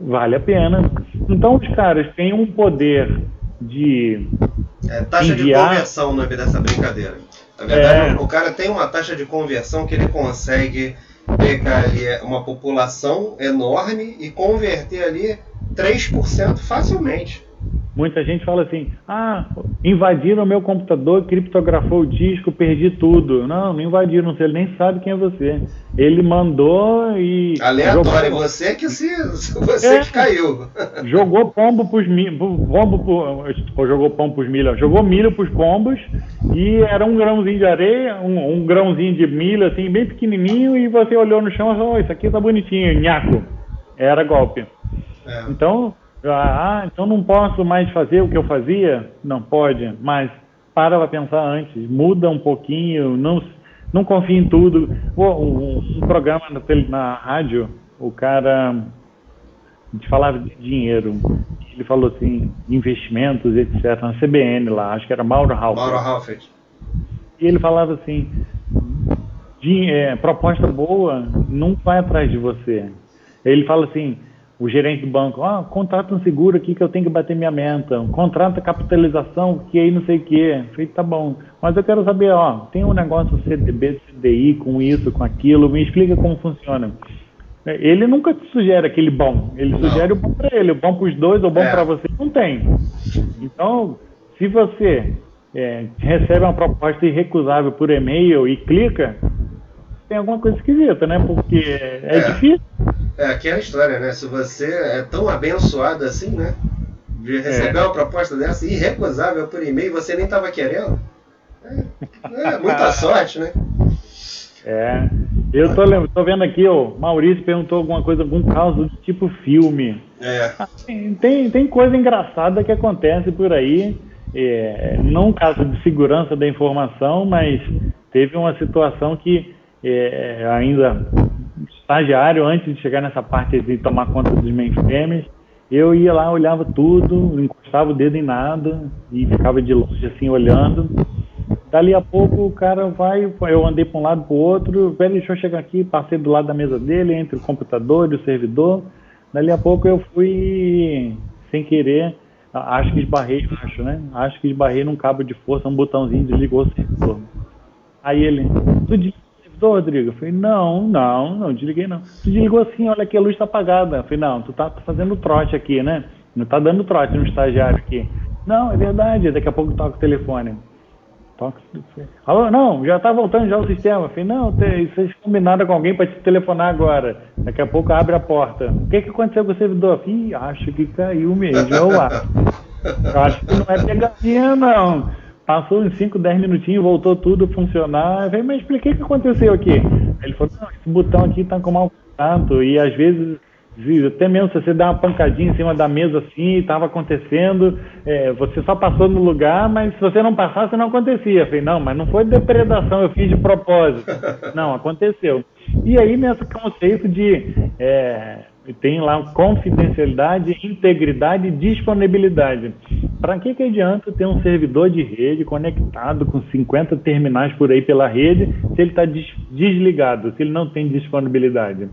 Vale a pena. Então os caras têm um poder de é, taxa enviar... de conversão no meio dessa brincadeira. Na verdade, é... o cara tem uma taxa de conversão que ele consegue pegar ali uma população enorme e converter ali 3% facilmente. Muita gente fala assim: ah, invadiram o meu computador, criptografou o disco, perdi tudo. Não, não invadiram, ele nem sabe quem é você. Ele mandou e. Aleatório, jogou... você que se. Você é, que caiu. Jogou pombo pros milho. Pombo ou jogou pombo pros milho, jogou milho pros pombos e era um grãozinho de areia, um, um grãozinho de milho, assim, bem pequenininho, e você olhou no chão e falou: oh, isso aqui tá bonitinho, nhaco. Era golpe. É. Então ah, então não posso mais fazer o que eu fazia? Não pode, mas para para pensar antes, muda um pouquinho, não, não confia em tudo. Um, um programa na, na rádio, o cara a gente falava de dinheiro, ele falou assim, investimentos, etc, na CBN lá, acho que era Mauro Halfert. Mauro Halfert. E ele falava assim, de, é, proposta boa não vai atrás de você. Ele fala assim, o gerente do banco, ah, contrata um seguro aqui que eu tenho que bater minha meta, contrata capitalização que aí não sei o quê. Falei, tá bom, mas eu quero saber, ó, tem um negócio CDB, CDI com isso, com aquilo, me explica como funciona. Ele nunca te sugere aquele bom, ele não. sugere o bom para ele, o bom para os dois, o bom é. para você não tem. Então, se você é, recebe uma proposta irrecusável por e-mail e clica, tem alguma coisa esquisita, né? Porque é, é. difícil. É aquela história, né? Se você é tão abençoado assim, né? De receber é. uma proposta dessa irrecusável por e-mail, você nem estava querendo. É, é, muita sorte, né? É. Eu tô, tô vendo aqui, o Maurício perguntou alguma coisa, algum caso do tipo filme. É. Ah, tem, tem coisa engraçada que acontece por aí. É, não um caso de segurança da informação, mas teve uma situação que é, ainda estagiário, antes de chegar nessa parte de tomar conta dos mainframes, eu ia lá, olhava tudo, não encostava o dedo em nada e ficava de longe assim olhando. Dali a pouco o cara vai, eu andei para um lado para o outro, velho, deixa eu chegar aqui, passei do lado da mesa dele, entre o computador e o servidor. Dali a pouco eu fui, sem querer, acho que esbarrei, acho, né? Acho que esbarrei num cabo de força, um botãozinho desligou o servidor. Aí ele, tu servidor, Rodrigo? Eu falei, não, não, não desliguei não. Tu desligou assim, olha aqui, a luz está apagada. Eu falei, não, tu tá fazendo trote aqui, né? Não tá dando trote no estagiário aqui. Não, é verdade, daqui a pouco toca o telefone. Toca Alô, não, já tá voltando já o sistema. Eu falei, não, vocês combinaram com alguém para te telefonar agora. Daqui a pouco abre a porta. O que, que aconteceu com o servidor? Ih, acho que caiu mesmo, eu acho. Eu acho que não é pegadinha, não. Passou uns 5, 10 minutinhos, voltou tudo a funcionar. Eu falei, mas expliquei o que aconteceu aqui. Ele falou, não, esse botão aqui está com mau contato e às vezes até mesmo se você dá uma pancadinha em cima da mesa assim, estava acontecendo, é, você só passou no lugar, mas se você não passasse, não acontecia. Eu falei, não, mas não foi depredação, eu fiz de propósito. Não, aconteceu. E aí, nesse conceito de. É, tem lá confidencialidade, integridade e disponibilidade. Para que, que adianta ter um servidor de rede conectado com 50 terminais por aí pela rede se ele está desligado, se ele não tem disponibilidade?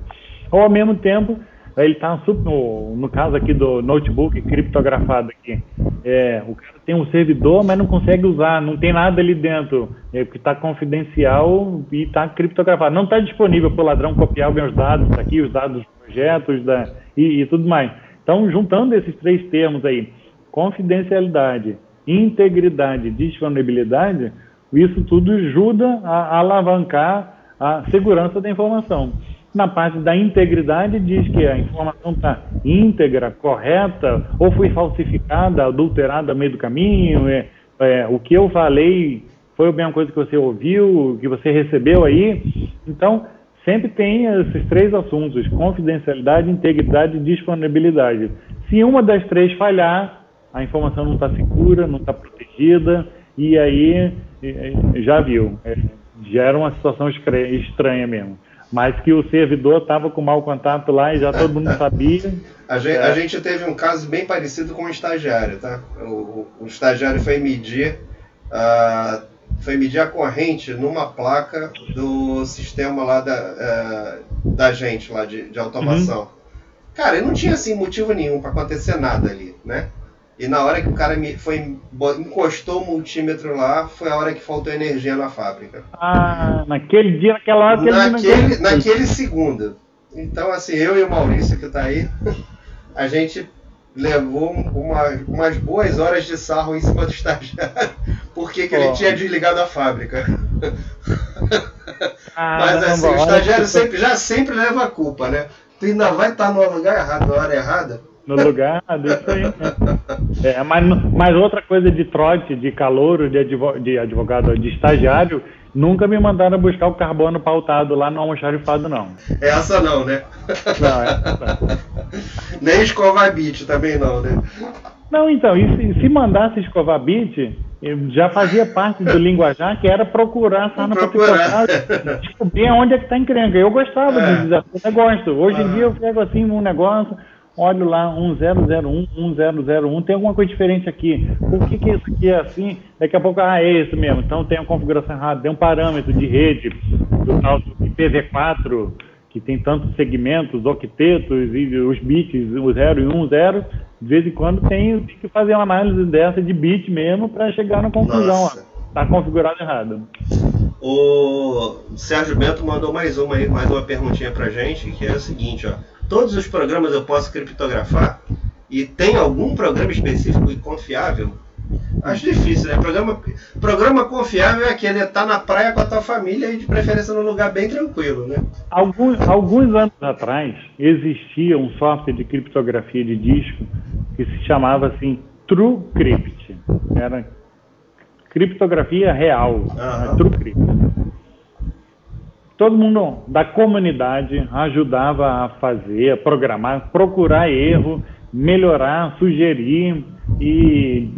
Ou ao mesmo tempo, ele está no, no caso aqui do notebook criptografado aqui. É, o cara tem um servidor, mas não consegue usar, não tem nada ali dentro, é, que está confidencial e está criptografado. Não está disponível para o ladrão copiar os dados aqui, os dados dos projetos da, e, e tudo mais. Então, juntando esses três termos aí, confidencialidade, integridade, disponibilidade, isso tudo ajuda a alavancar a segurança da informação. Na parte da integridade, diz que a informação está íntegra, correta, ou foi falsificada, adulterada meio do caminho. É, é, o que eu falei foi a mesma coisa que você ouviu, que você recebeu aí. Então, sempre tem esses três assuntos: confidencialidade, integridade e disponibilidade. Se uma das três falhar, a informação não está segura, não está protegida, e aí já viu, é, gera uma situação estranha mesmo mas que o servidor estava com mau contato lá e já todo mundo sabia. a, gente, é. a, gente, teve um caso bem parecido com o estagiário, tá? O, o estagiário foi medir, uh, foi medir a corrente numa placa do sistema lá da, uh, da gente, lá de, de automação. Uhum. Cara, não tinha assim motivo nenhum para acontecer nada ali, né? E na hora que o cara me foi, encostou o multímetro lá, foi a hora que faltou energia na fábrica. Ah, naquele dia, naquela hora que naquele, ele Naquele segundo. Então, assim, eu e o Maurício que está aí, a gente levou uma, umas boas horas de sarro em cima do estagiário, porque que ele tinha desligado a fábrica. Ah, Mas assim, o estagiário sempre, já sempre leva a culpa, né? Tu ainda vai estar no lugar errado, na hora errada no lugar, isso aí. Né? É, mas, mas outra coisa de trote, de calor, de, advogado, de advogado, de estagiário, nunca me mandaram buscar o carbono pautado lá no almoxarifado, não. Essa não, né? Não, essa não. Nem escovar bit também não, né? Não, então, e se, se mandasse escovar bit, já fazia parte do linguajar que era procurar sarna procurar. descobrir onde é que está encrenca. Eu gostava é. de desafio, eu gosto. Hoje em ah. dia eu pego assim um negócio, olho lá 1001, 1001, tem alguma coisa diferente aqui. Por que, que isso aqui é assim? Daqui a pouco, ah, é isso mesmo. Então tem a configuração errada, tem um parâmetro de rede do tal do IPv4, que tem tantos segmentos, octetos e os bits, o 0 e 1, um, 0. De vez em quando tem, tem que fazer uma análise dessa de bit mesmo para chegar na conclusão. Está configurado errado. O Sérgio Bento mandou mais uma, mais uma perguntinha para gente, que é a seguinte, ó todos os programas eu posso criptografar? E tem algum programa específico e confiável? Acho difícil, né? Programa, programa confiável é aquele estar tá na praia com a tua família e de preferência num lugar bem tranquilo, né? Alguns, alguns anos atrás existia um software de criptografia de disco que se chamava assim TrueCrypt. Era criptografia real, uhum. TrueCrypt todo mundo da comunidade ajudava a fazer, a programar, procurar erro, melhorar, sugerir e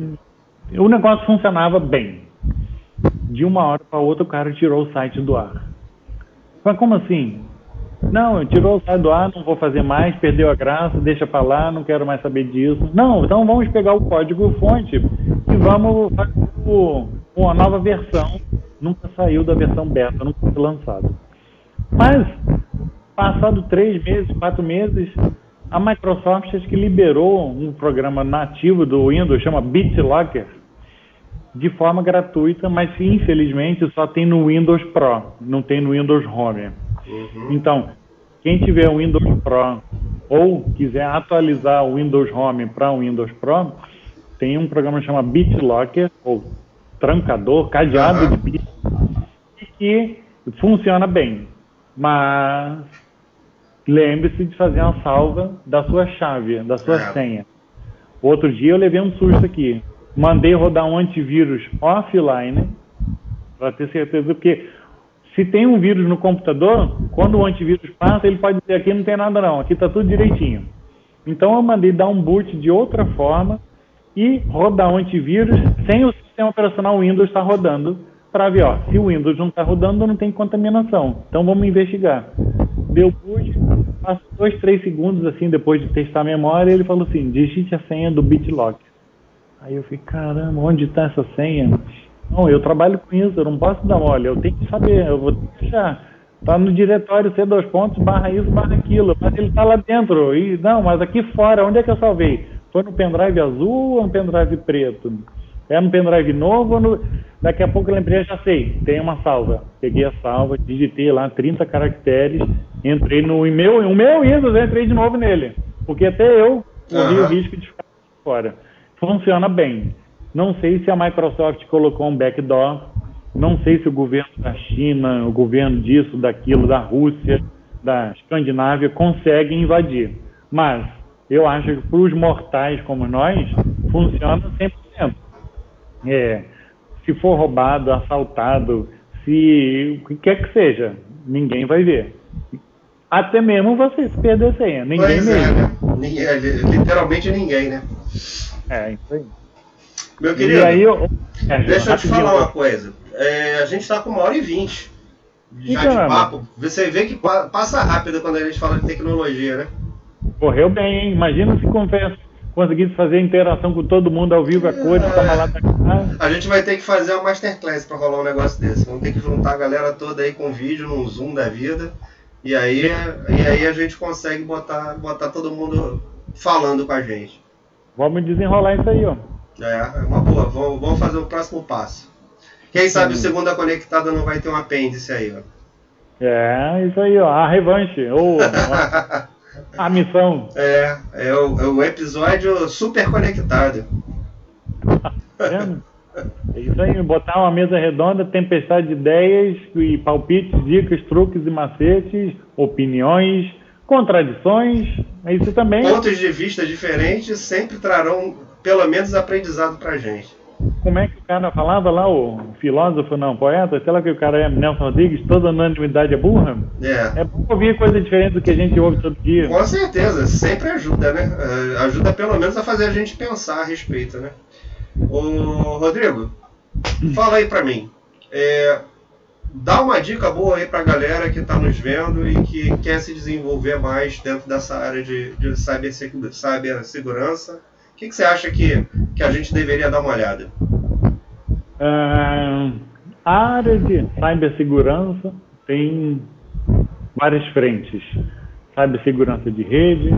o negócio funcionava bem. De uma hora para outra o cara tirou o site do ar. Mas como assim? Não, tirou o site do ar, não vou fazer mais, perdeu a graça, deixa para lá, não quero mais saber disso. Não, então vamos pegar o código fonte e vamos fazer uma nova versão. Nunca saiu da versão beta, nunca foi lançado. Mas, passado três meses, quatro meses, a Microsoft acho que liberou um programa nativo do Windows, chama BitLocker, de forma gratuita, mas infelizmente só tem no Windows Pro, não tem no Windows Home. Uhum. Então, quem tiver o Windows Pro ou quiser atualizar o Windows Home para o Windows Pro, tem um programa chamado BitLocker, ou trancador, cadeado de bit, que funciona bem. Mas lembre-se de fazer uma salva da sua chave, da sua é. senha. Outro dia eu levei um susto aqui. Mandei rodar um antivírus offline para ter certeza, porque se tem um vírus no computador, quando o antivírus passa, ele pode dizer aqui não tem nada não, aqui está tudo direitinho. Então eu mandei dar um boot de outra forma e rodar um antivírus sem o sistema operacional Windows estar tá rodando para ver, ó, se o Windows não está rodando, não tem contaminação. Então vamos investigar. Deu boot, passa dois, três segundos assim depois de testar a memória, ele falou assim, digite a senha do BitLock. Aí eu fiquei, caramba, onde está essa senha? Não, eu trabalho com isso, eu não posso dar mole, eu tenho que saber, eu vou deixar. Tá no diretório C dois pontos, barra isso, barra aquilo, mas ele tá lá dentro. E não, mas aqui fora, onde é que eu salvei? Foi no pendrive azul ou no pendrive preto? É no pendrive novo ou no... Daqui a pouco eu lembrei, já sei, tem uma salva. Peguei a salva, digitei lá 30 caracteres, entrei no e-mail, o meu Windows, entrei de novo nele. Porque até eu corri uhum. o risco de ficar fora. Funciona bem. Não sei se a Microsoft colocou um backdoor, não sei se o governo da China, o governo disso, daquilo, da Rússia, da Escandinávia consegue invadir. Mas eu acho que para os mortais como nós, funciona 100%. É, se for roubado, assaltado, se o que quer que seja, ninguém vai ver. Até mesmo você se perder senha, ninguém pois mesmo. É, né? Ninguém, literalmente ninguém, né? É, isso aí. Meu querido, aí eu, é, deixa eu te falar uma coisa. É, a gente está com uma hora e vinte já então, de papo. Você vê que passa rápido quando a gente fala de tecnologia, né? Correu bem, hein? Imagina se confessa conseguisse fazer interação com todo mundo ao vivo, a cor, é, lá. A gente vai ter que fazer uma masterclass para rolar um negócio desse. Vamos ter que juntar a galera toda aí com vídeo, num Zoom da vida. E aí, e aí a gente consegue botar, botar todo mundo falando com a gente. Vamos desenrolar isso aí, ó. É, é uma boa. Vamos, vamos fazer o próximo passo. Quem sabe o Segunda Conectada não vai ter um apêndice aí, ó. É, isso aí, ó. A revanche. Ou a, a missão. É, é o, é o episódio super conectado. É isso aí, botar uma mesa redonda, tempestade de ideias e palpites, dicas, truques e macetes, opiniões, contradições, é isso também. Pontos de vista diferentes sempre trarão pelo menos aprendizado pra gente. Como é que o cara falava lá, o filósofo, não, poeta, sei lá que o cara é Nelson Rodrigues, toda unanimidade é burra? É. É bom ouvir coisa diferente do que a gente ouve todo dia. Com certeza, sempre ajuda, né? É, ajuda pelo menos a fazer a gente pensar a respeito, né? Ô, Rodrigo, fala aí pra mim. É, dá uma dica boa aí pra galera que tá nos vendo e que quer se desenvolver mais dentro dessa área de, de cibersegurança o que, que, você acha que, que a gente deveria dar uma olhada? Uh, a área de cibersegurança tem várias frentes. Cibersegurança de rede,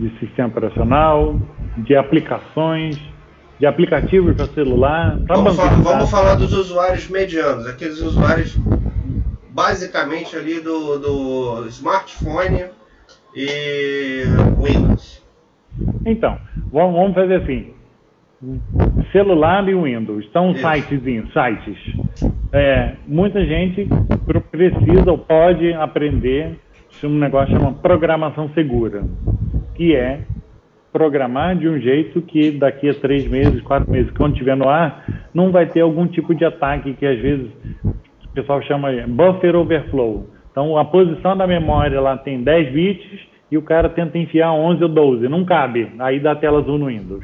de sistema operacional, de aplicações, de aplicativos para celular. Vamos, falar, vamos falar dos usuários medianos, aqueles usuários basicamente ali do, do smartphone e Windows. Então, vamos fazer assim. Celular e Windows. São sites, sites. É, muita gente precisa ou pode aprender um negócio chama programação segura, que é programar de um jeito que daqui a três meses, quatro meses, quando estiver no ar, não vai ter algum tipo de ataque que às vezes o pessoal chama buffer overflow. Então a posição da memória lá tem 10 bits e o cara tenta enfiar 11 ou 12, não cabe, aí dá tela azul no Windows.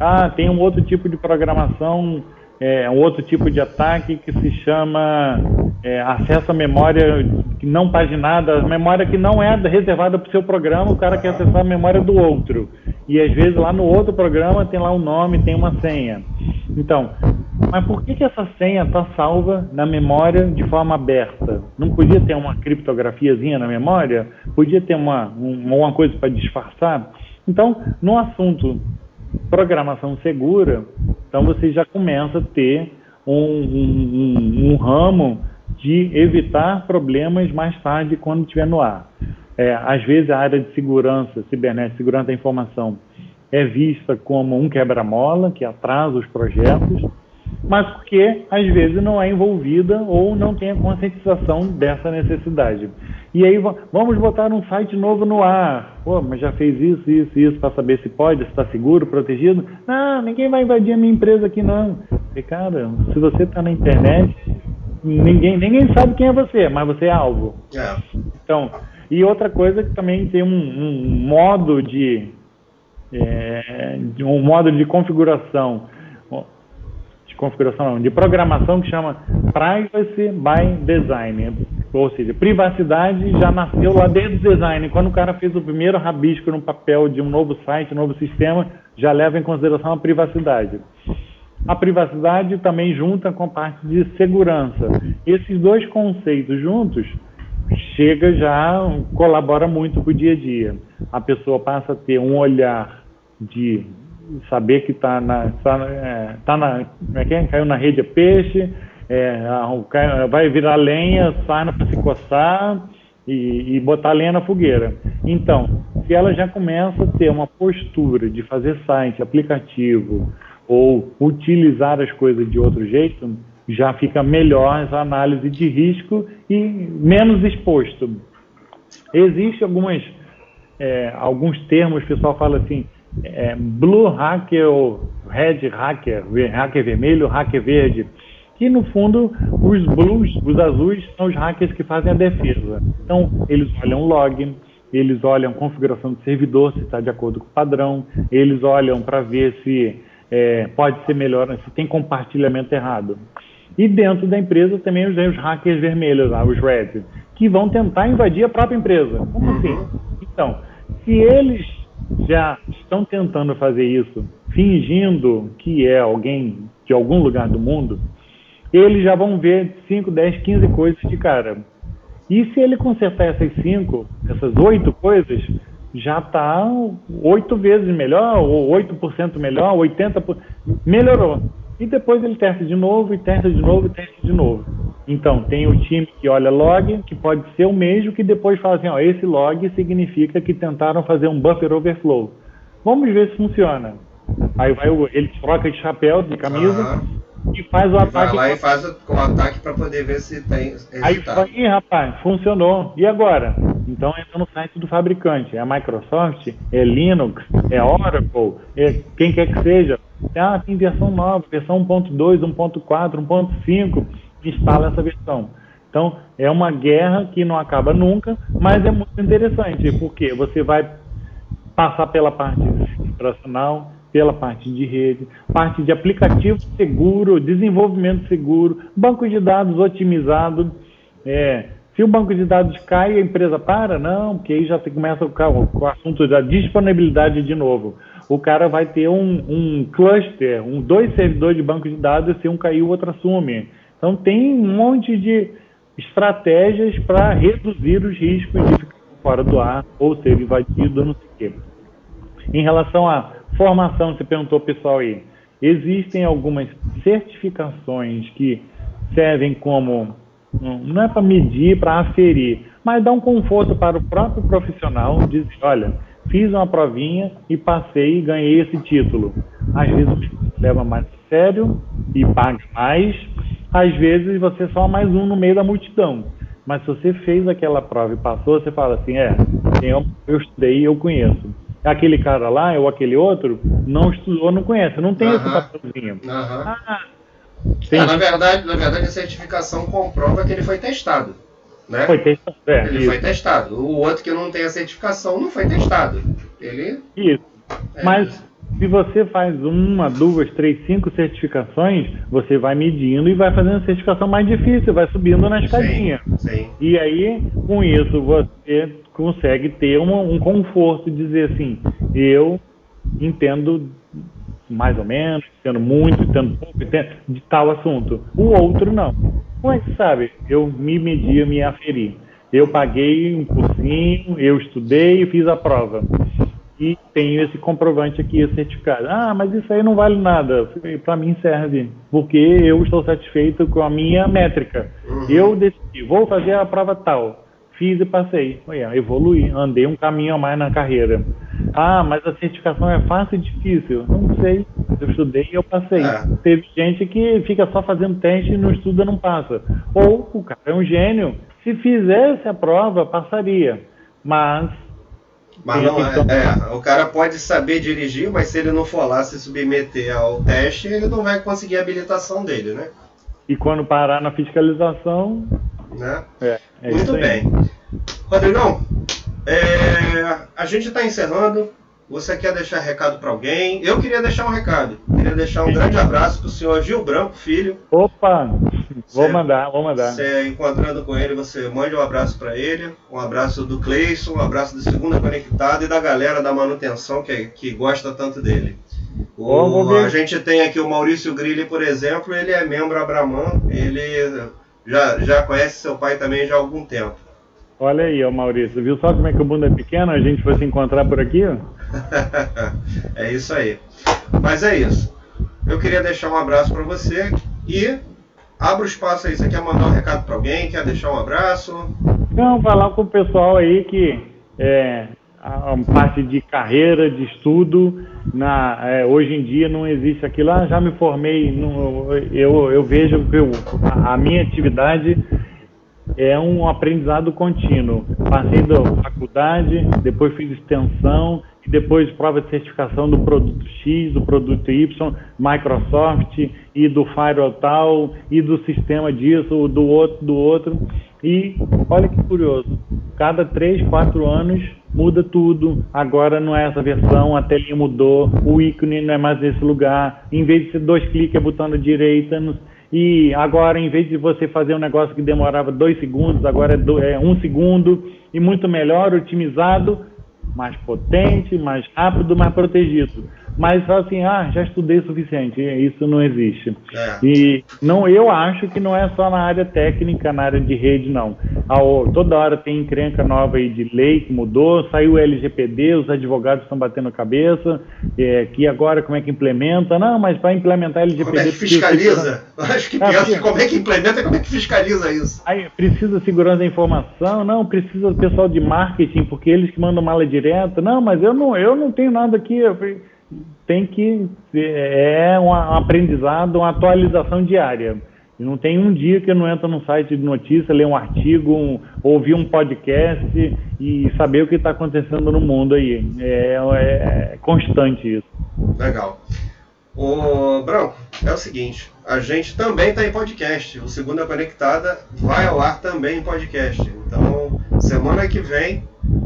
Ah, tem um outro tipo de programação, é, um outro tipo de ataque que se chama é, acesso à memória não paginada, memória que não é reservada para o seu programa, o cara quer acessar a memória do outro. E às vezes lá no outro programa tem lá um nome, tem uma senha. Então, mas por que, que essa senha está salva na memória de forma aberta? Não podia ter uma criptografiazinha na memória? Podia ter uma, uma coisa para disfarçar? Então, no assunto programação segura, então você já começa a ter um, um, um, um ramo de evitar problemas mais tarde quando estiver no ar. É, às vezes a área de segurança, cibernética, segurança da informação, é vista como um quebra-mola que atrasa os projetos, mas porque às vezes não é envolvida ou não tem a conscientização dessa necessidade. E aí vamos botar um site novo no ar. Pô, mas já fez isso, isso, isso para saber se pode, se está seguro, protegido. Não, ninguém vai invadir a minha empresa aqui não. E, cara, se você está na internet, ninguém, ninguém sabe quem é você, mas você é alvo. É. Então, e outra coisa que também tem um, um modo de, é, um modo de configuração configuração não, de programação que chama Privacy by Design, ou seja, privacidade já nasceu lá desde o design. Quando o cara fez o primeiro rabisco no papel de um novo site, um novo sistema, já leva em consideração a privacidade. A privacidade também junta com a parte de segurança. Esses dois conceitos juntos chega já, colabora muito com o dia a dia. A pessoa passa a ter um olhar de saber que está na, tá, é, tá na, como é que é? caiu na rede é peixe, é, vai virar lenha, sarna para se coçar e, e botar lenha na fogueira. Então, se ela já começa a ter uma postura de fazer site, aplicativo ou utilizar as coisas de outro jeito, já fica melhor essa análise de risco e menos exposto. Existem é, alguns termos, o pessoal fala assim, é, blue hacker ou red hacker, hacker vermelho, hacker verde, que no fundo os blues, os azuis, são os hackers que fazem a defesa. Então, eles olham log, eles olham configuração do servidor, se está de acordo com o padrão, eles olham para ver se é, pode ser melhor, se tem compartilhamento errado. E dentro da empresa também os, os hackers vermelhos, lá, os red, que vão tentar invadir a própria empresa. Como assim? Uhum. Então, se eles já estão tentando fazer isso, fingindo que é alguém de algum lugar do mundo, eles já vão ver 5, 10, 15 coisas de cara. E se ele consertar essas 5, essas 8 coisas, já está 8 vezes melhor, ou 8% melhor, 80%. Melhorou. E depois ele testa de novo, e testa de novo, e testa de novo. Então, tem o time que olha log, que pode ser o mesmo, que depois fala assim, ó, esse log significa que tentaram fazer um buffer overflow. Vamos ver se funciona. Aí vai o, ele troca de chapéu, de camisa, uhum. e faz o e ataque. Vai lá e faz o, o ataque para poder ver se tem resultado. Aí Ih, rapaz, funcionou. E agora? Então entra no site do fabricante. É a Microsoft, é Linux, é Oracle, é quem quer que seja. Ah, tem versão nova, versão 1.2, 1.4, 1.5 instala essa versão. Então, é uma guerra que não acaba nunca, mas é muito interessante, porque você vai passar pela parte operacional, pela parte de rede, parte de aplicativo seguro, desenvolvimento seguro, banco de dados otimizado. É, se o banco de dados cai, a empresa para? Não, porque aí já começa o, assunto da disponibilidade de novo. O cara vai ter um, um cluster, um, dois servidores de banco de dados, se um cair, o outro assume. Então tem um monte de estratégias para reduzir os riscos de ficar fora do ar ou ser invadido, não sei o quê. Em relação à formação, você perguntou pessoal aí, existem algumas certificações que servem como não é para medir, para aferir, mas dá um conforto para o próprio profissional dizer, olha, fiz uma provinha e passei e ganhei esse título. Às vezes leva mais sério e paga mais, às vezes você é só mais um no meio da multidão. Mas se você fez aquela prova e passou, você fala assim, é, eu, eu estudei eu conheço. Aquele cara lá ou aquele outro não estudou, não conhece, não tem uh -huh. esse papelzinho. Uh -huh. Ah, na, verdade, na verdade, a certificação comprova que ele foi testado. Né? Foi testado. É, ele isso. foi testado. O outro que não tem a certificação não foi testado. Ele. Isso. É Mas. Se você faz uma, duas, três, cinco certificações, você vai medindo e vai fazendo a certificação mais difícil, vai subindo na escadinha. Sim, sim. E aí, com isso, você consegue ter uma, um conforto dizer assim, eu entendo mais ou menos, entendo muito, entendo pouco, de tal assunto. O outro não. Como é que sabe? Eu me medi, eu me aferi. Eu paguei um cursinho, eu estudei fiz a prova. e tenho esse comprovante aqui, esse certificado. Ah, mas isso aí não vale nada. Para mim serve, porque eu estou satisfeito com a minha métrica. Uhum. Eu decidi, vou fazer a prova tal. Fiz e passei. Olha, evoluí, andei um caminho a mais na carreira. Ah, mas a certificação é fácil e difícil? Não sei. Eu estudei e eu passei. É. Teve gente que fica só fazendo teste e não estuda, não passa. Ou o cara é um gênio. Se fizesse a prova, passaria. Mas mas não, é, é, o cara pode saber dirigir, mas se ele não for lá se submeter ao teste, ele não vai conseguir a habilitação dele, né? E quando parar na fiscalização. Né? É, é Muito bem. Rodrigão, é, a gente está encerrando. Você quer deixar recado para alguém? Eu queria deixar um recado. Queria deixar um Sim. grande abraço para o senhor Gil Branco, filho. Opa! Vou mandar, vou mandar. Você encontrando com ele, você mande um abraço para ele. Um abraço do Cleison, um abraço do Segunda Conectada e da galera da manutenção que, que gosta tanto dele. O, a gente tem aqui o Maurício Grilli, por exemplo, ele é membro Abramã, ele já, já conhece seu pai também já há algum tempo. Olha aí, ó, Maurício, viu só como é que o mundo é pequeno? A gente foi se encontrar por aqui? é isso aí. Mas é isso. Eu queria deixar um abraço para você e abra o espaço aí. Você quer mandar um recado para alguém? Quer deixar um abraço? Não, falar com o pessoal aí que é, a, parte de carreira, de estudo, na, é, hoje em dia não existe aquilo. Ah, já me formei. Eu, eu vejo que eu, a, a minha atividade é um aprendizado contínuo. Passei da faculdade, depois fiz extensão e depois prova de certificação do produto X, do produto Y, Microsoft e do firewall tal e do sistema disso, do outro, do outro. E olha que curioso, cada 3, 4 anos muda tudo. Agora não é essa versão, a telinha mudou, o ícone não é mais nesse lugar. Em vez de ser dois cliques, é botão da direita. E agora, em vez de você fazer um negócio que demorava dois segundos, agora é, do, é um segundo e muito melhor, otimizado, mais potente, mais rápido, mais protegido mas fala assim, ah, já estudei o suficiente, isso não existe. É. E não, eu acho que não é só na área técnica, na área de rede, não. Ao, toda hora tem encrenca nova aí de lei que mudou, saiu o LGPD, os advogados estão batendo a cabeça, é, que agora como é que implementa? Não, mas para implementar LGPD... Como é que fiscaliza? Precisa... Acho que ah, pensa como é que implementa e como é que fiscaliza isso. Aí, precisa segurança da informação, não, precisa do pessoal de marketing, porque eles que mandam mala direta, não, mas eu não, eu não tenho nada aqui... Eu, tem que é um aprendizado, uma atualização diária. Não tem um dia que eu não entro num site de notícia, ler um artigo, um, ouvir um podcast e saber o que está acontecendo no mundo aí. É, é, constante isso. Legal. O Branco, é o seguinte, a gente também está em podcast. O Segunda Conectada vai ao ar também em podcast. Então, semana que vem,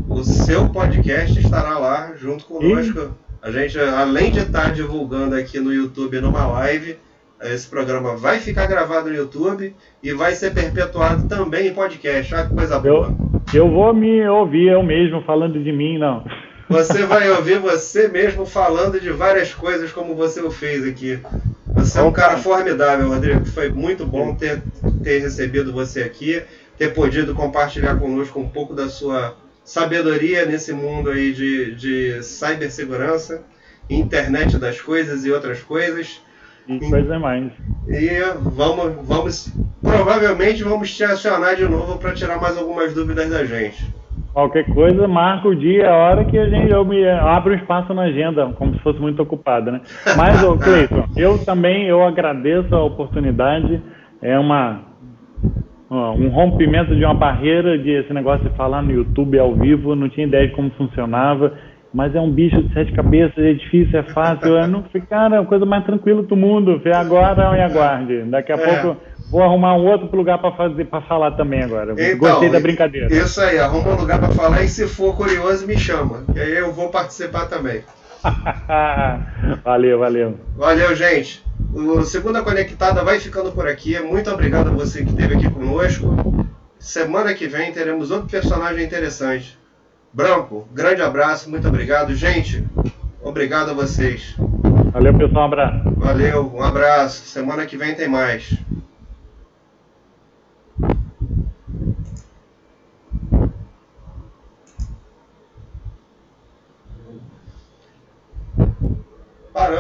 o seu podcast estará lá junto conosco. E a gente, além de estar divulgando aqui no YouTube numa live, esse programa vai ficar gravado no YouTube e vai ser perpetuado também em podcast. Olha que coisa boa. Eu, eu vou me ouvir eu mesmo falando de mim, não. Você vai ouvir você mesmo falando de várias coisas como você o fez aqui. Você é um cara formidável, Rodrigo. Foi muito bom ter, ter recebido você aqui, ter podido compartilhar conosco um pouco da sua sabedoria nesse mundo aí de, de cibersegurança, internet das coisas e outras coisas. E coisa mais. E vamos, vamos, provavelmente vamos te acionar de novo para tirar mais algumas dúvidas da gente. Qualquer coisa, marca o dia, a hora que a gente eu me abro um espaço na agenda, como se fosse muito ocupado, né? Mas, ô Cleiton, eu também eu agradeço a oportunidade. É uma um rompimento de uma barreira de esse negócio de falar no YouTube ao vivo, não tinha ideia de como funcionava, mas é um bicho de sete cabeças, é difícil, é fácil, eu não cara, é a coisa mais tranquila do mundo, vê agora e aguarde, daqui a é. pouco vou arrumar um outro lugar para fazer, para falar também agora, então, gostei da brincadeira. Isso aí, arruma um lugar para falar e se for curioso me chama, que aí eu vou participar também. valeu, valeu. Valeu, gente. O Segunda Conectada vai ficando por aqui. Muito obrigado a você que esteve aqui conosco. Semana que vem teremos outro personagem interessante. Branco, grande abraço, muito obrigado. Gente, obrigado a vocês. Valeu, pessoal, um abraço. Valeu, um abraço. Semana que vem tem mais. Paramos.